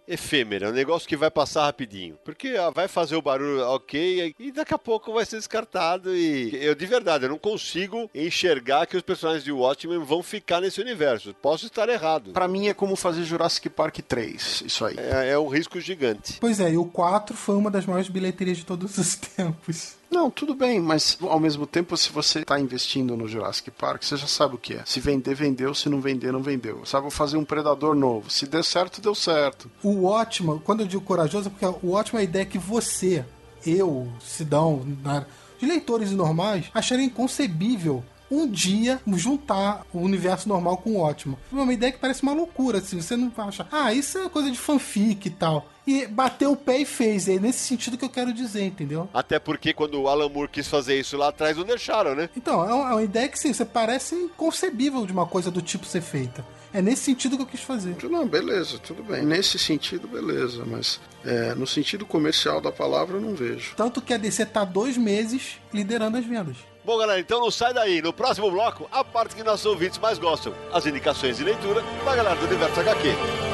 efêmera, um negócio que vai passar rapidinho. Porque ah, vai fazer o barulho ok e daqui a pouco vai ser descartado. E eu, de verdade, eu não consigo enxergar que os personagens de Watchmen vão ficar nesse universo. Posso estar errado. Pra mim é como fazer Jurassic Park 3, isso aí. É, é um risco gigante. Pois é, e o 4 foi uma das maiores bilheterias de todos os tempos. Não, tudo bem, mas ao mesmo tempo, se você está investindo no Jurassic Park, você já sabe o que é. Se vender, vendeu. Se não vender, não vendeu. Sabe, vou fazer um Predador novo. Se der certo, deu certo. O ótimo, quando eu digo corajoso, é porque o ótimo é a ideia que você, eu, Sidão, na- de leitores normais, acharem inconcebível um dia juntar o universo normal com o ótimo. É uma ideia que parece uma loucura, assim, você não vai achar, ah, isso é coisa de fanfic e tal. E bateu o pé e fez, é nesse sentido que eu quero dizer, entendeu? Até porque quando o Alan Moore quis fazer isso lá atrás, não deixaram, né? Então, é uma, é uma ideia que sim, você parece inconcebível de uma coisa do tipo ser feita. É nesse sentido que eu quis fazer. Não, beleza, tudo bem. Nesse sentido, beleza, mas é, no sentido comercial da palavra, eu não vejo. Tanto que a DC tá dois meses liderando as vendas. Bom, galera, então não sai daí. No próximo bloco, a parte que nossos ouvintes mais gostam: as indicações de leitura da galera do Universo HQ.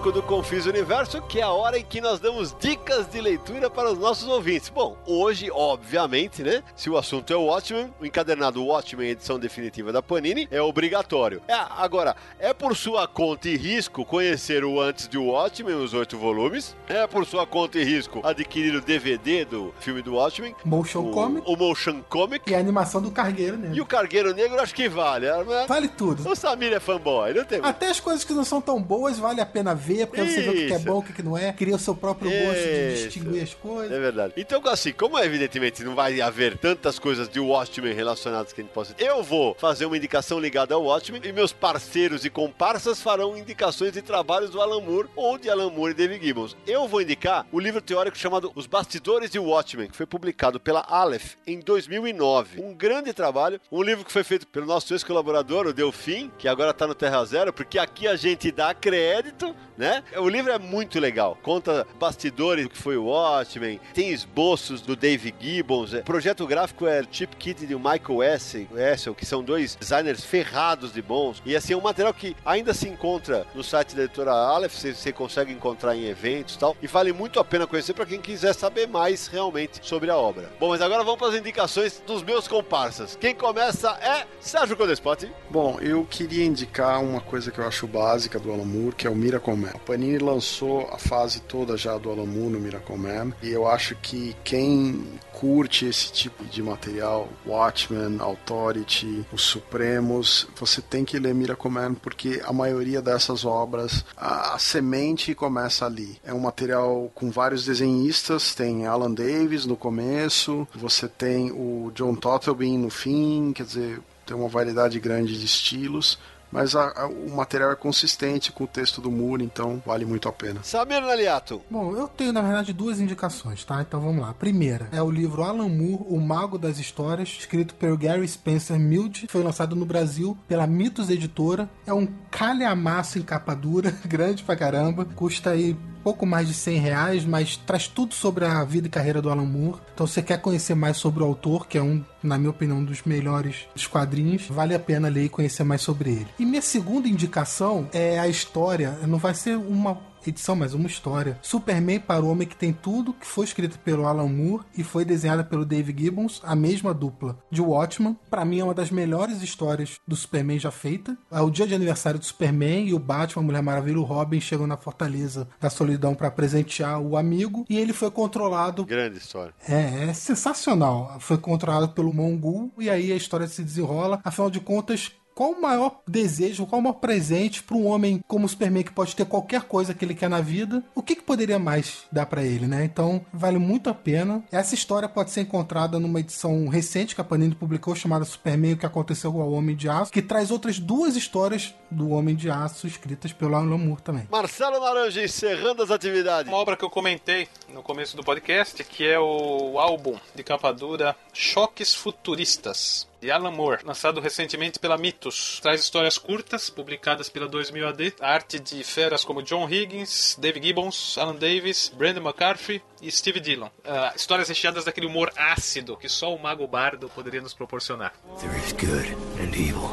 Bloco do Confis Universo, que é a hora em que nós damos dicas de leitura para os nossos ouvintes. Bom, hoje, obviamente, né? Se o assunto é o Watchmen, o encadernado Watchmen, edição definitiva da Panini, é obrigatório. É, agora, é por sua conta e risco conhecer o antes de Watchmen, os oito volumes. É por sua conta e risco adquirir o DVD do filme do Watchmen. Motion o, Comic O Motion Comic. e a animação do Cargueiro, né? E o Cargueiro Negro, acho que vale. né? Vale tudo. O Samir é fanboy, não tem Até as coisas que não são tão boas vale a pena ver, porque você vê o que é Isso. bom, o que não é. Cria o seu próprio gosto de Isso. distinguir as coisas. É verdade. Então, assim, como evidentemente não vai haver tantas coisas de Watchmen relacionadas que a gente possa. Eu vou fazer uma indicação ligada ao Watchmen e meus parceiros e comparsas farão indicações de trabalhos do Alan Moore ou de Alan Moore e David Gibbons. Eu vou indicar o livro teórico chamado Os Bastidores de Watchmen, que foi publicado pela Aleph em 2009. Um grande trabalho, um livro que foi feito pelo nosso ex-colaborador, o Delfim, que agora tá no Terra Zero, porque aqui a gente dá crédito, né? O livro é muito legal. Conta bastidores do que foi o Watchmen, tem esboços do Dave Gibbons. é. O projeto gráfico é Chip Kit e o Michael Essel, Essel, que são dois designers ferrados de bons. E assim, é um material que ainda se encontra no site da editora Aleph, você, você consegue encontrar em eventos e tal. E vale muito a pena conhecer para quem quiser saber mais realmente sobre a obra. Bom, mas agora vamos para as indicações dos meus comparsas. Quem começa é Sérgio Codespot. Bom, eu queria indicar uma coisa que eu acho básica do Alan Moore, que é o Miracle Man. A Panini lançou a fase toda já do Alan Moore no Miracle Man, e eu acho que quem curte esse tipo de material, Watchmen, Authority, Os Supremos, você tem que ler Miracle Man, porque a maioria dessas obras, a, a semente começa ali. É um material com vários desenhistas, tem Alan Davis no começo, você tem o John Tottleby no fim, quer dizer, tem uma variedade grande de estilos, mas a- a- o material é consistente com o texto do Moore, então vale muito a pena. Samir Naliato. Bom, eu tenho na verdade duas indicações, tá? Então vamos lá. A primeira é o livro Alan Moore, O Mago das Histórias, escrito pelo Gary Spencer Milde, foi lançado no Brasil pela Mitos Editora. É um calhamaço em capa dura, grande pra caramba, custa aí pouco mais de 100 reais, mas traz tudo sobre a vida e carreira do Alan Moore. Então, se você quer conhecer mais sobre o autor, que é um, na minha opinião, um dos melhores dos quadrinhos, vale a pena ler e conhecer mais sobre ele. E minha segunda indicação é a história, não vai ser uma edição, mas uma história. Superman para o Homem que Tem Tudo, que foi escrita pelo Alan Moore e foi desenhada pelo Dave Gibbons, a mesma dupla de Watchman. Para mim é uma das melhores histórias do Superman já feita. É o dia de aniversário do Superman e o Batman, a Mulher Maravilha e o Robin chegam na Fortaleza da Solidão para presentear o amigo e ele foi controlado Grande história. é, é sensacional. Foi controlado pelo Mongul e aí a história se desenrola. Afinal de contas, qual o maior desejo, qual o maior presente para um homem como o Superman que pode ter qualquer coisa que ele quer na vida? O que, que poderia mais dar para ele, né? Então, vale muito a pena. Essa história pode ser encontrada numa edição recente que a Panini publicou chamada Superman: O que aconteceu ao Homem de Aço, que traz outras duas histórias do Homem de Aço escritas pelo Alan Moore também. Marcelo Naranja encerrando as atividades. Uma obra que eu comentei no começo do podcast, que é o álbum de capa dura Choques Futuristas, de Alan Moore, lançado recentemente pela Mitos. Traz histórias curtas, publicadas pela 2000 AD, arte de feras como John Higgins, Dave Gibbons, Alan Davis, Brandon McCarthy e Steve Dillon. Ah, histórias recheadas daquele humor ácido que só o Mago Bardo poderia nos proporcionar. There is good and evil,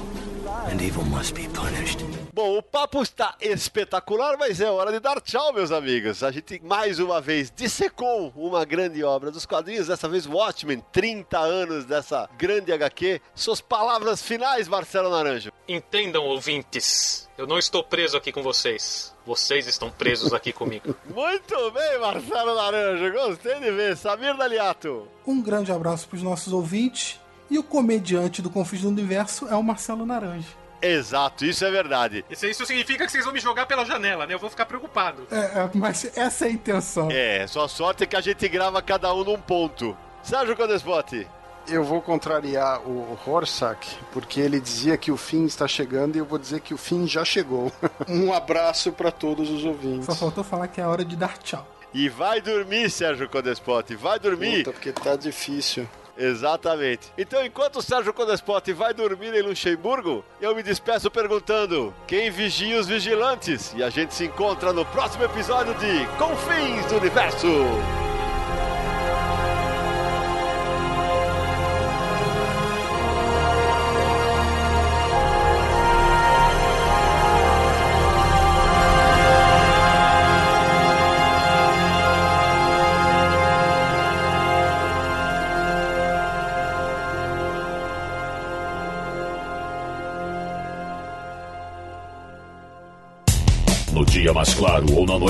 and evil must be punished. Bom, o papo está espetacular, mas é hora de dar tchau, meus amigos. A gente mais uma vez dissecou uma grande obra dos quadrinhos, dessa vez Watchmen, 30 anos dessa grande HQ. Suas palavras finais, Marcelo Naranjo. Entendam, ouvintes, eu não estou preso aqui com vocês. Vocês estão presos aqui comigo. Muito bem, Marcelo Naranjo. Gostei de ver. Samir Daliato. Um grande abraço para os nossos ouvintes. E o comediante do Confins do Universo é o Marcelo Naranja. Exato, isso é verdade. Isso, isso significa que vocês vão me jogar pela janela, né? Eu vou ficar preocupado. É, é, mas essa é a intenção. É, sua sorte é que a gente grava cada um num ponto. Sérgio Codespote. Eu vou contrariar o Horsack, porque ele dizia que o fim está chegando e eu vou dizer que o fim já chegou. um abraço para todos os ouvintes. Só faltou falar que é hora de dar tchau. E vai dormir, Sérgio Codespote. Vai dormir. Puta, porque tá difícil. Exatamente. Então, enquanto o Sérgio Codespote vai dormir em Luxemburgo, eu me despeço perguntando: quem vigia os vigilantes? E a gente se encontra no próximo episódio de Confins do Universo.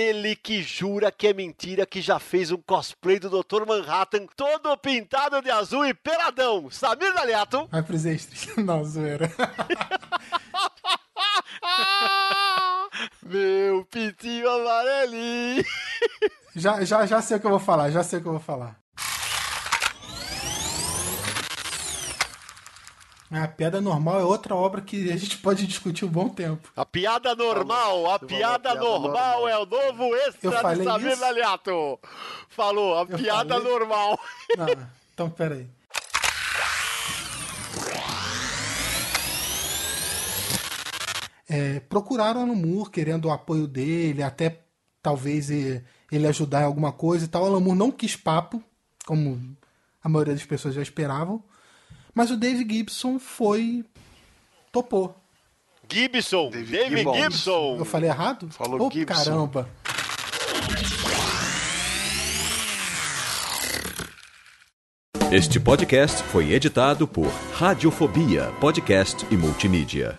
Ele que jura que é mentira que já fez um cosplay do Dr. Manhattan todo pintado de azul e peladão. Samir Daliato. Vai pros extras. Não, zoeira. Meu pintinho amarelinho. Já, já, já sei o que eu vou falar, já sei o que eu vou falar. A piada normal é outra obra que a gente pode discutir um bom tempo. A piada normal, a piada, piada normal, normal. é o novo extra de Samir isso? Daliato. Falou, a Eu piada falei? normal. Não, então peraí. É, procuraram no Moore querendo o apoio dele, até talvez ele ajudar em alguma coisa e tal. O Alan Moore não quis papo, como a maioria das pessoas já esperavam. Mas o Dave Gibson foi. topou. Gibson, David David Gibbons. Gibson. Eu falei errado? Falou oh, Gibson. caramba. Este podcast foi editado por Radiofobia, podcast e multimídia.